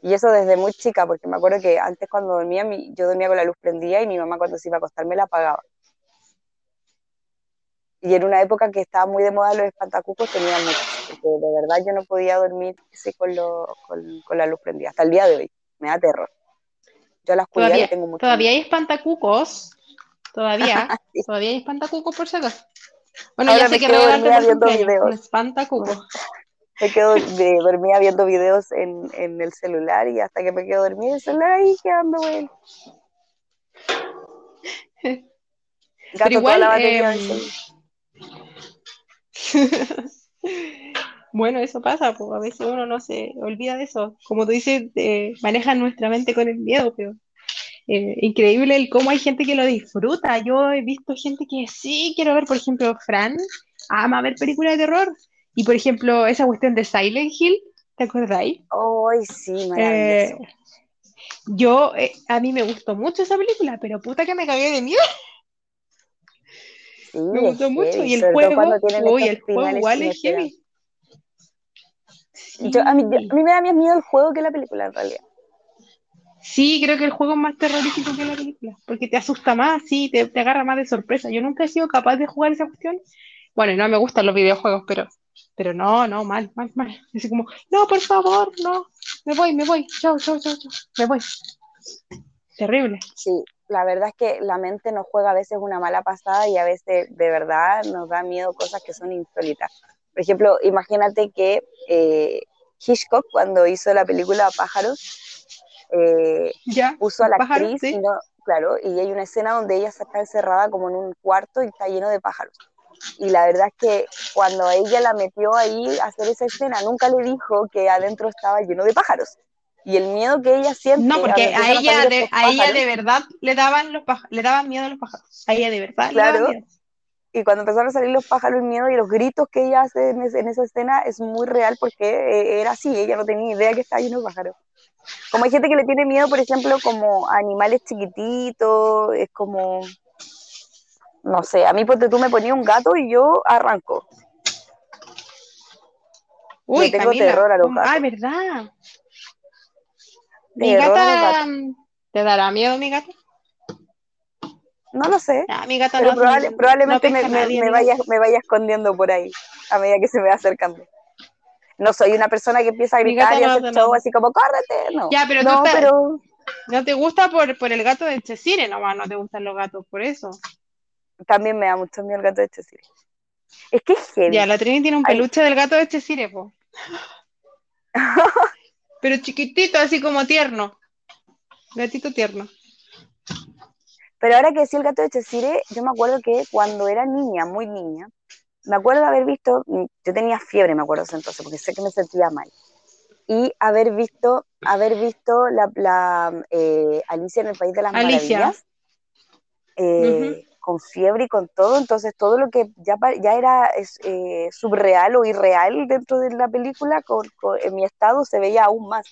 Y eso desde muy chica, porque me acuerdo que antes cuando dormía, yo dormía con la luz prendida y mi mamá cuando se iba a acostar me la apagaba. Y en una época que estaba muy de moda los espantacucos tenía muchos, porque de verdad yo no podía dormir con, lo, con, la luz prendida, hasta el día de hoy, me da terror. Yo las todavía, tengo mucho Todavía hay espantacucos, todavía, todavía hay espantacucos por si acaso. Bueno, ya sé que no voy a viendo videos. espantacuco. Me quedo de, dormía viendo videos en, en, el celular y hasta que me quedo dormida el celular ahí quedando bueno. Gato Pero igual, toda la eh, bueno, eso pasa, pues a veces uno no se olvida de eso. Como tú dices, eh, maneja nuestra mente con el miedo, pero eh, increíble el cómo hay gente que lo disfruta. Yo he visto gente que sí quiero ver, por ejemplo, Fran ama ver películas de terror. Y por ejemplo, esa cuestión de Silent Hill, ¿te acordáis? Ay, sí, maravilloso. Eh, yo, a mí me gustó mucho esa película, pero puta que me cagué de miedo me gustó mucho. Y el juego, uy, el juego igual es heavy. a, mí, me da más miedo el juego que la película, en realidad. Sí, creo que el juego es más terrorífico que la película, porque te asusta más, sí, te, te, agarra más de sorpresa. Yo nunca he sido capaz de jugar esa cuestión, Bueno, no me gustan los videojuegos, pero, pero no, no, mal, mal, mal. Así como, no, por favor, no, me voy, me voy, chao, chao, chao, chao, me voy. Terrible. Sí, la verdad es que la mente nos juega a veces una mala pasada y a veces de verdad nos da miedo cosas que son insólitas. Por ejemplo, imagínate que eh, Hitchcock, cuando hizo la película Pájaros, eh, Ya, puso a la pájaro, actriz, y sí. no, claro, y hay una escena donde ella está encerrada como en un cuarto y está lleno de pájaros. Y la verdad es que cuando ella la metió ahí a hacer esa escena, nunca le dijo que adentro estaba lleno de pájaros. Y el miedo que ella siente No, porque a a ella de, a ella de verdad le daban los le daban miedo a los pájaros. A ella de verdad le daban claro, miedo. y cuando empezaron a salir los pájaros, el miedo y los gritos que ella hace en, ese- en esa escena es muy real porque eh, era así, ella no tenía idea que estaba lleno de pájaros. Como hay gente que le tiene miedo, por ejemplo, como a animales chiquititos, es como, no sé, a mí porque tú me ponías un gato y yo arranco. Uy, tengo Camila, terror a los ¿cómo? Ay, gatos. verdad. Mi Terror gata, gatos. ¿te dará miedo mi gata? No lo sé, Ah, mi gata pero no, probable- no probablemente me, me- vaya, me vaya escondiendo por ahí a medida que se me va acercando. No soy una persona que empieza a gritar y hacer no, show no. así como, córrete, no. Ya, pero tú No, estás- pero no te gusta por, por el gato de Chesire nomás, no te gustan los gatos, por eso. también me da mucho miedo el gato de Cheshire. Es que es heavy. Ya, la Trini tiene un Ay. peluche del gato de Chesire, po. Pero chiquitito, así como tierno. Gatito tierno. Pero ahora que decía el gato de Cheshire, yo me acuerdo que cuando era niña, muy niña, me acuerdo de haber visto, yo tenía fiebre, me acuerdo ese entonces, porque sé que me sentía mal. Y haber visto, haber visto la, la, eh, Alicia en el País de las Alicia. Maravillas, eh, con fiebre y con todo, entonces todo lo que ya, ya era eh, subreal o irreal dentro de la película, con- con- en mi estado se veía aún más.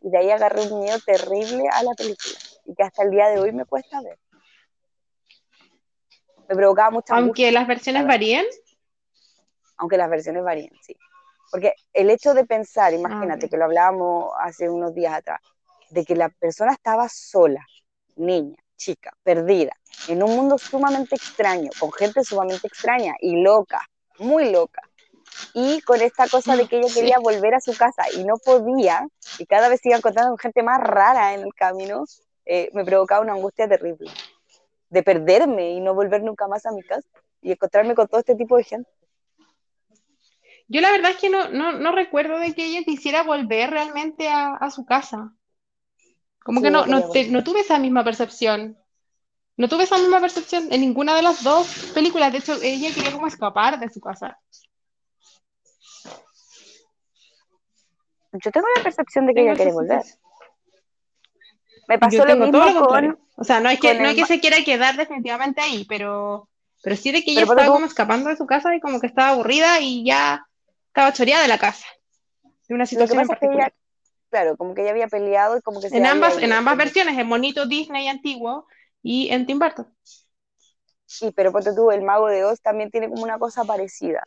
Y de ahí agarré un miedo terrible a la película, y que hasta el día de hoy me cuesta ver. Me provocaba mucha angustia Aunque las versiones Claro. Aunque las versiones varíen, sí. Porque el hecho de pensar, imagínate que lo hablábamos hace unos días atrás, de que la persona estaba sola, niña, chica, perdida, en un mundo sumamente extraño, con gente sumamente extraña y loca, muy loca. Y con esta cosa de que ella Sí. quería volver a su casa y no podía, y cada vez se iba encontrando con gente más rara en el camino, eh, me provocaba una angustia terrible. De perderme y no volver nunca más a mi casa y encontrarme con todo este tipo de gente. Yo la verdad es que no, no, no recuerdo de que ella quisiera volver realmente a, a su casa. Como Sí, que no, te- tuve esa misma percepción. No tuve esa misma percepción en ninguna de las dos películas. De hecho, ella quería como escapar de su casa. Yo tengo la percepción de que Tengo ella quiere volver. Me pasó lo mismo todo lo con, contrario. O sea, no es que, no el que se quiera quedar definitivamente ahí, pero, pero sí de que ella Pero estaba tú- como escapando de su casa y como que estaba aburrida y ya estaba choreada de la casa. De una situación en pasa es que ella, particular. claro, como que ella había peleado y como que se En ambas, en ambas versiones, en Monito Disney antiguo y en Tim Burton. Sí, pero ponte tú, el mago de Oz también tiene como una cosa parecida.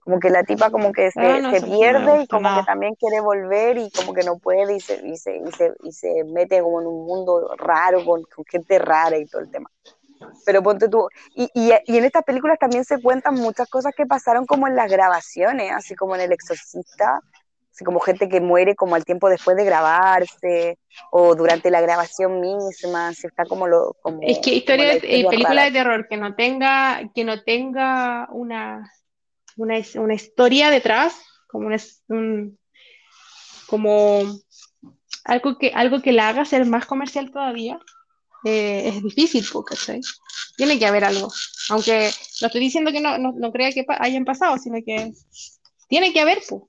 Como que la tipa como que se, Ah, no, se no pierde y como que también quiere volver y como que no puede y se, y se, y se, y se mete como en un mundo raro con, con gente rara y todo el tema. Pero ponte tú, y, y, y en estas películas también se cuentan muchas cosas que pasaron como en las grabaciones, así como en El Exorcista, así como gente que muere como al tiempo después de grabarse, o durante la grabación misma, así está como lo, como, Es que como historia historia eh, película rara. de terror que no tenga, que no tenga una, una, una historia detrás, como un, un- como algo que, algo que la haga ser más comercial todavía, eh, es difícil, ¿cachai? Tiene que haber algo. Aunque no estoy diciendo que no, no, no crea que pa- hayan pasado, sino que tiene que haber, pues.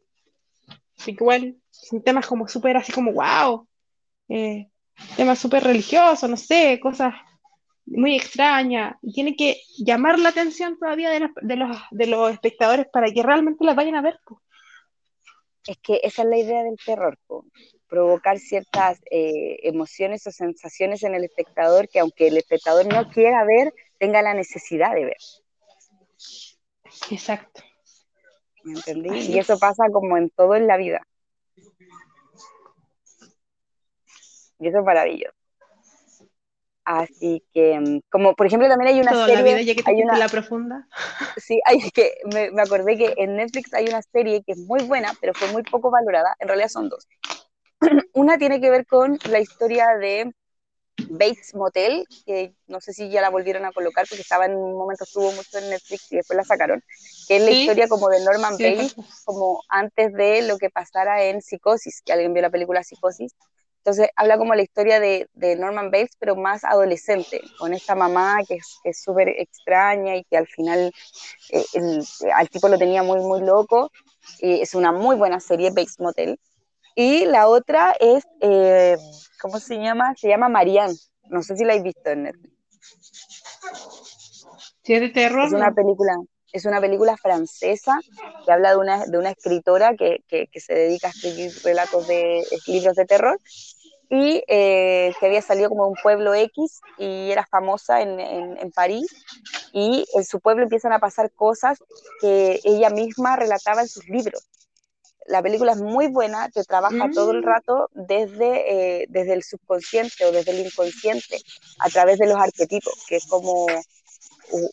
Igual, son temas como súper así como, wow, eh, temas súper religiosos, no sé, cosas muy extrañas. Y tiene que llamar la atención todavía de los, de los, de los espectadores para que realmente las vayan a ver. po. Es que esa es la idea del terror, po, provocar ciertas eh, emociones o sensaciones en el espectador que aunque el espectador no quiera ver, tenga la necesidad de ver, Exacto. ¿me entendí? Así Y eso es. pasa como en todo en la vida. Y eso es maravilloso. Así que, mm, como por ejemplo, también hay una Toda serie. la vida ya que te hay una, la profunda. Sí, hay que me, me, acordé que en Netflix hay una serie que es muy buena, pero fue muy poco valorada. En realidad son dos. una tiene que ver con la historia de Bates Motel, que no sé si ya la volvieron a colocar porque estaba en un momento estuvo mucho en Netflix y después la sacaron, que es la historia como de Norman sí. Bates, como antes de lo que pasara en Psicosis, que alguien vio la película Psicosis. Entonces habla como la historia de, de Norman Bates, pero más adolescente, con esta mamá que es súper extraña y que al final eh, el, al tipo lo tenía muy, muy loco. Y es una muy buena serie, Bates Motel. Y la otra es, eh, ¿cómo se llama? Se llama Marianne. No sé si la habéis visto en Netflix. ¿Sí es de terror? Es una película, es una película francesa que habla de una, de una escritora que, que, que se dedica a escribir relatos de libros de terror y eh, que había salido como de un pueblo X y era famosa en, en, en, París y en su pueblo empiezan a pasar cosas que ella misma relataba en sus libros. La película es muy buena, te trabaja mm. todo el rato desde, eh, desde el subconsciente o desde el inconsciente, a través de los arquetipos, que es como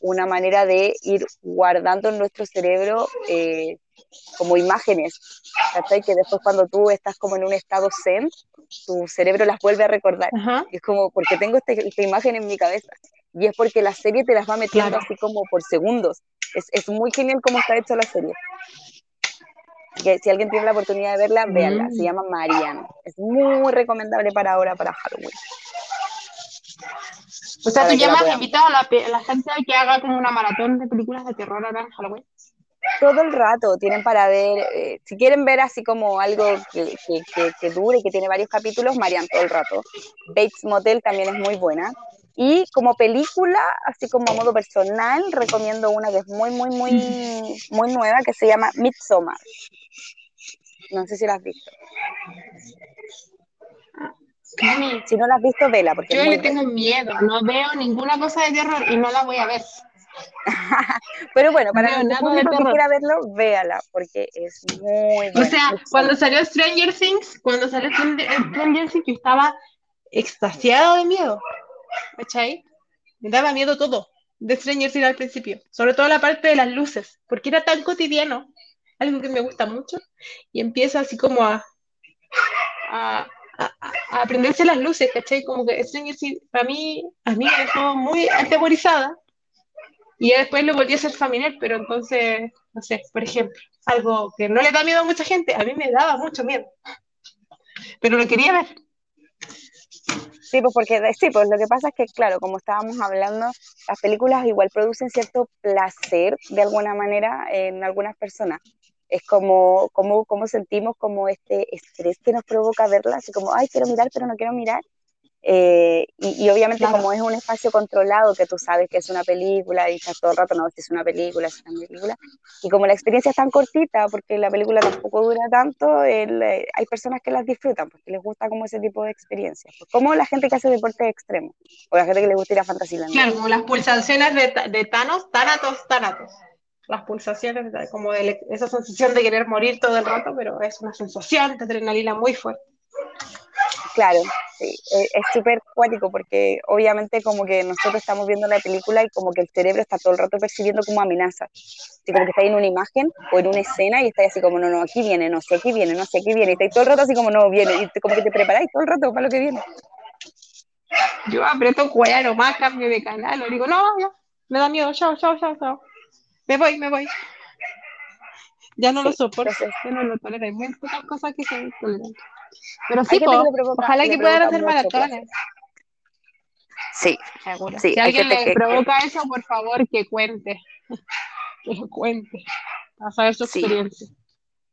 una manera de ir guardando en nuestro cerebro eh, como imágenes, ¿cachai? Que después cuando tú estás como en un estado zen, tu cerebro las vuelve a recordar. Ajá. Y es como, porque tengo este, esta imagen en mi cabeza. Y es porque la serie te las va metiendo Claro. así como por segundos. Es, es muy genial cómo está hecha la serie. Que si alguien tiene la oportunidad de verla, véanla. Mm. Se llama Marianne. Es muy recomendable para ahora, para Halloween. O sea, tú llamas invitas a la, la gente a que haga como una maratón de películas de terror ahora en Halloween. todo el rato tienen para ver, eh, si quieren ver así como algo que, que, que, que dure y que tiene varios capítulos, Marian todo el rato. Bates Motel también es muy buena. Y como película, así como a modo personal, recomiendo una que es muy, muy, muy, muy nueva, que se llama Midsommar. No sé si la has visto. Si no la has visto, vela, porque Yo le tengo miedo, no veo ninguna cosa de terror y no la voy a ver. Pero bueno, No para público que quiera verlo, véala, porque es muy buena. O sea, cuando salió Stranger Things, cuando salió Stranger Things, yo estaba extasiado de miedo. ¿Cachai? Me daba miedo todo de Stranger Things al principio, sobre todo la parte de las luces, porque era tan cotidiano, algo que me gusta mucho, y empieza así como a, a, a, a aprenderse las luces, ¿cachai? Como que Stranger Things, para mí, a mí me dejó muy atemorizada, y ya después lo volví a ser familiar, pero entonces, no sé, por ejemplo, algo que no le da miedo a mucha gente, a mí me daba mucho miedo, pero lo quería ver. Sí, pues porque sí, pues lo que pasa es que, claro, como estábamos hablando, las películas igual producen cierto placer de alguna manera en algunas personas. Es como, como, como sentimos como este estrés que nos provoca verlas, así como, ay, quiero mirar, pero no quiero mirar. Eh, y, y obviamente Claro. como es un espacio controlado, que tú sabes que es una película y estás todo el rato, no, si es una película, si es una película. Y como la experiencia es tan cortita, porque la película tampoco dura tanto, el, eh, hay personas que las disfrutan, porque les gusta como ese tipo de experiencias. Pues como la gente que hace deporte extremo, o la gente que le gusta ir a Fantasyland. Claro, como las pulsaciones de, de Thanos, Thanatos, Thanatos. Las pulsaciones, como de esa sensación de querer morir todo el rato, pero es una sensación de adrenalina muy fuerte. Claro, sí, eh, es súper cuático porque obviamente como que nosotros estamos viendo la película y como que el cerebro está todo el rato percibiendo como amenazas. Así como que está en una imagen o en una escena y está así como, no, no, aquí viene, no sé, aquí viene, no sé, aquí viene. Y está todo el rato así como, no, viene. Y como que te preparáis todo el rato para lo que viene. Yo aprieto cuello nomás, cambio de canal, o digo, no, ya, me da miedo, chao, chao, chao, chao. Me voy, me voy. Ya no lo soporto, entonces- ya no lo tolero, hay muy pocas cosas que se toleran. Pero sí, po, que provoca- ojalá que puedan hacer mucho maratones. Sí, Seguro. Sí, si alguien le que- provoca eso, por favor, que cuente. que lo cuente. A saber su Sí. experiencia.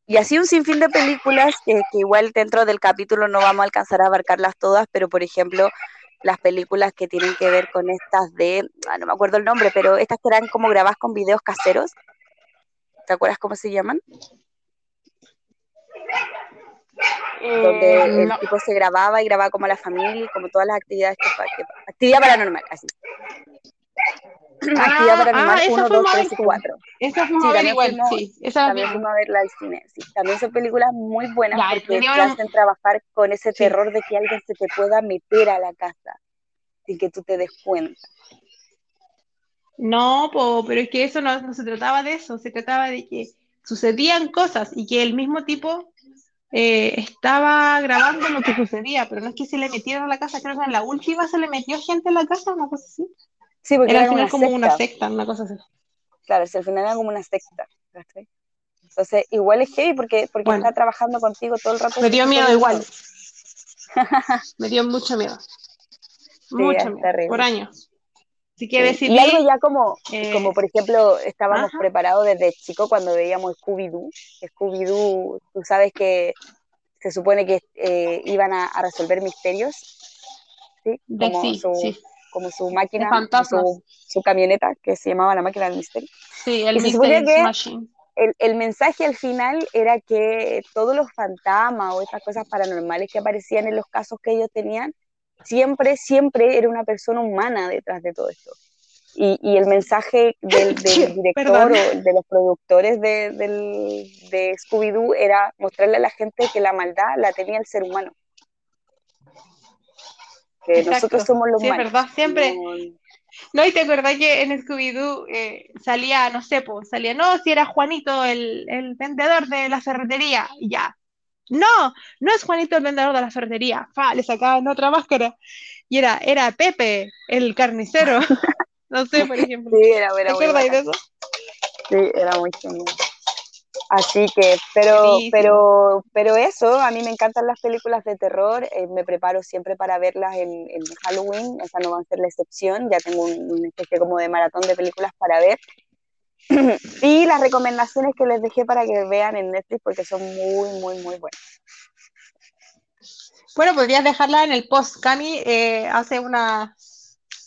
Y así un sinfín de películas que, que igual dentro del capítulo no vamos a alcanzar a abarcarlas todas, pero por ejemplo, las películas que tienen que ver con estas de, ah, no me acuerdo el nombre, pero estas que eran como grabadas con videos caseros. ¿Te acuerdas cómo se llaman? Donde Eh, el no. tipo se grababa y grababa como la familia y como todas las actividades que, que actividad paranormal, así. actividad Ah, paranormal ah, esa 1, fue 2, más 3 y después. 4. Esa fuimos Sí, a ver también igual, fuimos- sí. Esa También fuimos a verla al cine. Sí, también son películas muy buenas porque te hacen trabajar con ese Sí. terror de que alguien se te pueda meter a la casa. sin que tú te des cuenta. No, pero es que eso no, no, se trataba de eso, se trataba de que sucedían cosas y que el mismo tipo eh, estaba grabando lo que sucedía, pero no es que se le metieron a la casa, creo que en la última se le metió gente a la casa, una cosa así. Sí, porque era, al final como una secta, una cosa así. Claro, si al final era como una secta. Entonces, igual es heavy porque, porque está trabajando contigo todo el rato. Me dio miedo igual. me dio mucho miedo. mucho miedo. Por años. Así que y algo ya como, eh, como por ejemplo, estábamos preparados desde chico cuando veíamos Scooby-Doo. Scooby-Doo, tú sabes que se supone que eh, iban a, resolver misterios, ¿sí? Como, su, como su máquina, su, su, camioneta que se llamaba la máquina del misterio. Sí, el Mystery Machine. El, el, mensaje al final era que todos los fantasmas o estas cosas paranormales que aparecían en los casos que ellos tenían siempre, siempre era una persona humana detrás de todo esto. Y, y el mensaje del, director o de los productores de, de Scooby-Doo era mostrarle a la gente que la maldad la tenía el ser humano. Que nosotros somos los sí, malos. verdad, siempre. No... y te acordás que en Scooby-Doo eh, salía, no sé, pues salía, no, si era Juanito el, el vendedor de la ferretería, y ya, no, no es Juanito el vendedor de la ferretería. Fa, le sacaban otra máscara. Y era, era Pepe, el carnicero. no sé, por ejemplo. Sí, era, era ¿Te de eso? Sí, era muy genial. Así que, pero, pero, pero eso, a mí me encantan las películas de terror, eh, me preparo siempre para verlas en, Halloween, esa no va a ser la excepción, ya tengo un, una especie como de maratón de películas para ver, y las recomendaciones que les dejé para que vean en Netflix porque son muy, muy, muy buenas. Bueno, podrías dejarla en el post. Cami eh, hace una,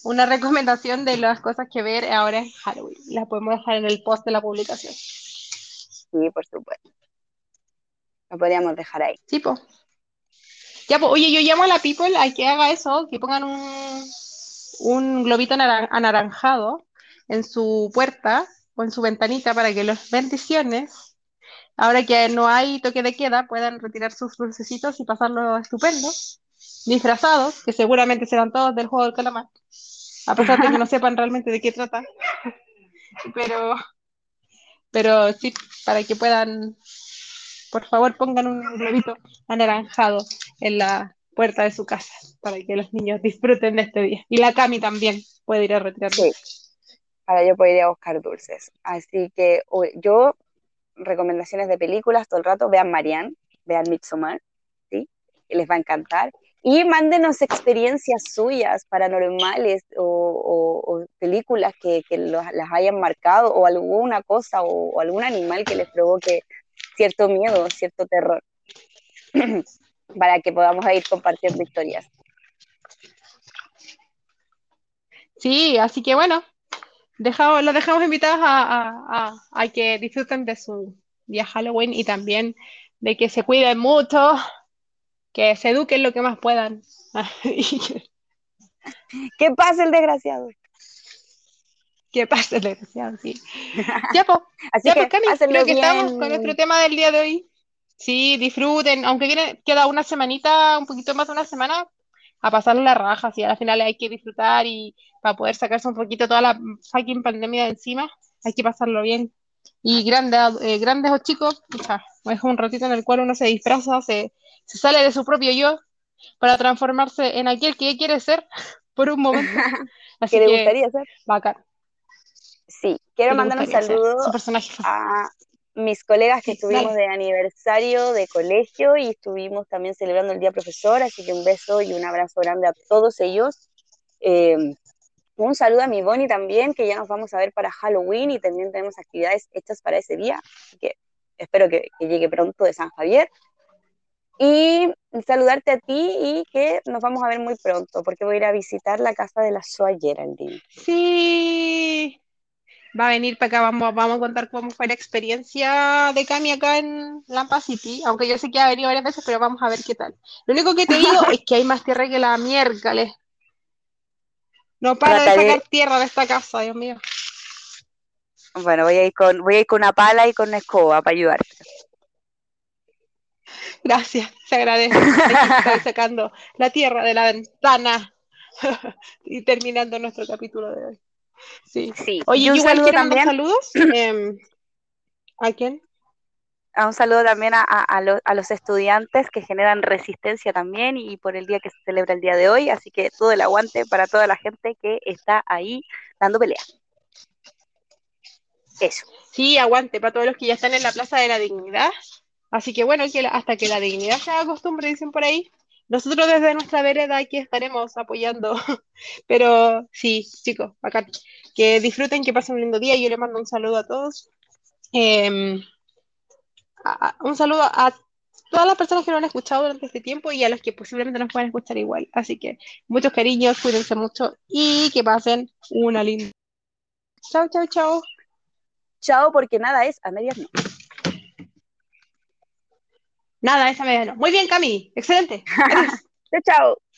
una recomendación de las cosas que ver ahora en Halloween. La podemos dejar en el post de la publicación. Sí, por supuesto. Lo podríamos dejar ahí. Sí. Ya, pues, oye, yo llamo a la people a que haga eso, que pongan un, un globito anaranjado en su puerta o en su ventanita para que las bendiciones, ahora que no hay toque de queda, puedan retirar sus dulcecitos y pasarlo estupendo, disfrazados, que seguramente serán todos del juego del calamar, a pesar de que no sepan realmente de qué trata. Pero, pero sí, para que puedan, por favor, pongan un globito anaranjado en la puerta de su casa para que los niños disfruten de este día. Y la Cami también puede ir a retirar para yo poder ir a buscar dulces. Así que yo, recomendaciones de películas todo el rato, vean Marianne, vean Midsommar, ¿sí? les va a encantar. Y mándenos experiencias suyas paranormales o, películas que, las hayan marcado o alguna cosa o, algún animal que les provoque cierto miedo, cierto terror, para que podamos ir compartiendo historias. Sí, así que bueno, dejamos, los dejamos invitados a, que disfruten de su día Halloween y también de que se cuiden mucho, que se eduquen lo que más puedan. ¿Qué pasa el desgraciado? ¿Qué pasa el desgraciado? Sí. Ya, pues, Así ya, que, pues, creo que estamos con nuestro tema del día de hoy. Sí, disfruten, aunque queda una semanita, un poquito más de una semana, a pasarle la raja, si al final hay que disfrutar y para poder sacarse un poquito toda la fucking pandemia de encima, hay que pasarlo bien. Y grandes, eh, grandes o chicos, es un ratito en el cual uno se disfraza, se, se sale de su propio yo para transformarse en aquel que quiere ser por un momento. Así que le gustaría ser. Bacán. Sí, quiero mandar un saludo a mis colegas que estuvimos de aniversario de colegio y estuvimos también celebrando el Día Profesor, así que un beso y un abrazo grande a todos ellos. Eh, un saludo a mi Bonnie también, que ya nos vamos a ver para Halloween y también tenemos actividades hechas para ese día, así que espero que, llegue pronto de San Javier. Y saludarte a ti y que nos vamos a ver muy pronto, porque voy a ir a visitar la casa de la Soa Geraldine. Sí, va a venir para acá, vamos, vamos a contar cómo fue la experiencia de Cami acá en Lampa City, aunque yo sé que ha venido varias veces, pero vamos a ver qué tal. Lo único que te digo es que hay más tierra que la miércoles. No para de sacar tierra de esta casa, Dios mío. Bueno, voy a ir con, voy a ir con una pala y con una escoba para ayudarte. Gracias, se agradece. Estoy sacando la tierra de la ventana y terminando nuestro capítulo de hoy. Sí. Sí. Oye, Y un igual mandar también. saludos. Em, ¿A quién? A un saludo también a, a- a lo- a los estudiantes que generan resistencia también y por el día que se celebra el día de hoy. Así que todo el aguante para toda la gente que está ahí dando pelea. Eso. Sí, aguante para todos los que ya están en la Plaza de la Dignidad. Así que bueno, que hasta que la dignidad se haga costumbre, dicen por ahí. Nosotros desde nuestra vereda aquí estaremos apoyando. Pero sí, chicos, bacán. Que disfruten, que pasen un lindo día. Yo le mando un saludo a todos. Em, un saludo a todas las personas que nos han escuchado durante este tiempo y a los que posiblemente nos puedan escuchar igual. Así que muchos cariños, cuídense mucho y que pasen una linda. Chao, chao, chao. Chao, porque nada es a medias no. Nada, esa media no. Muy bien, Cami. Excelente. Adiós. Chao, chao.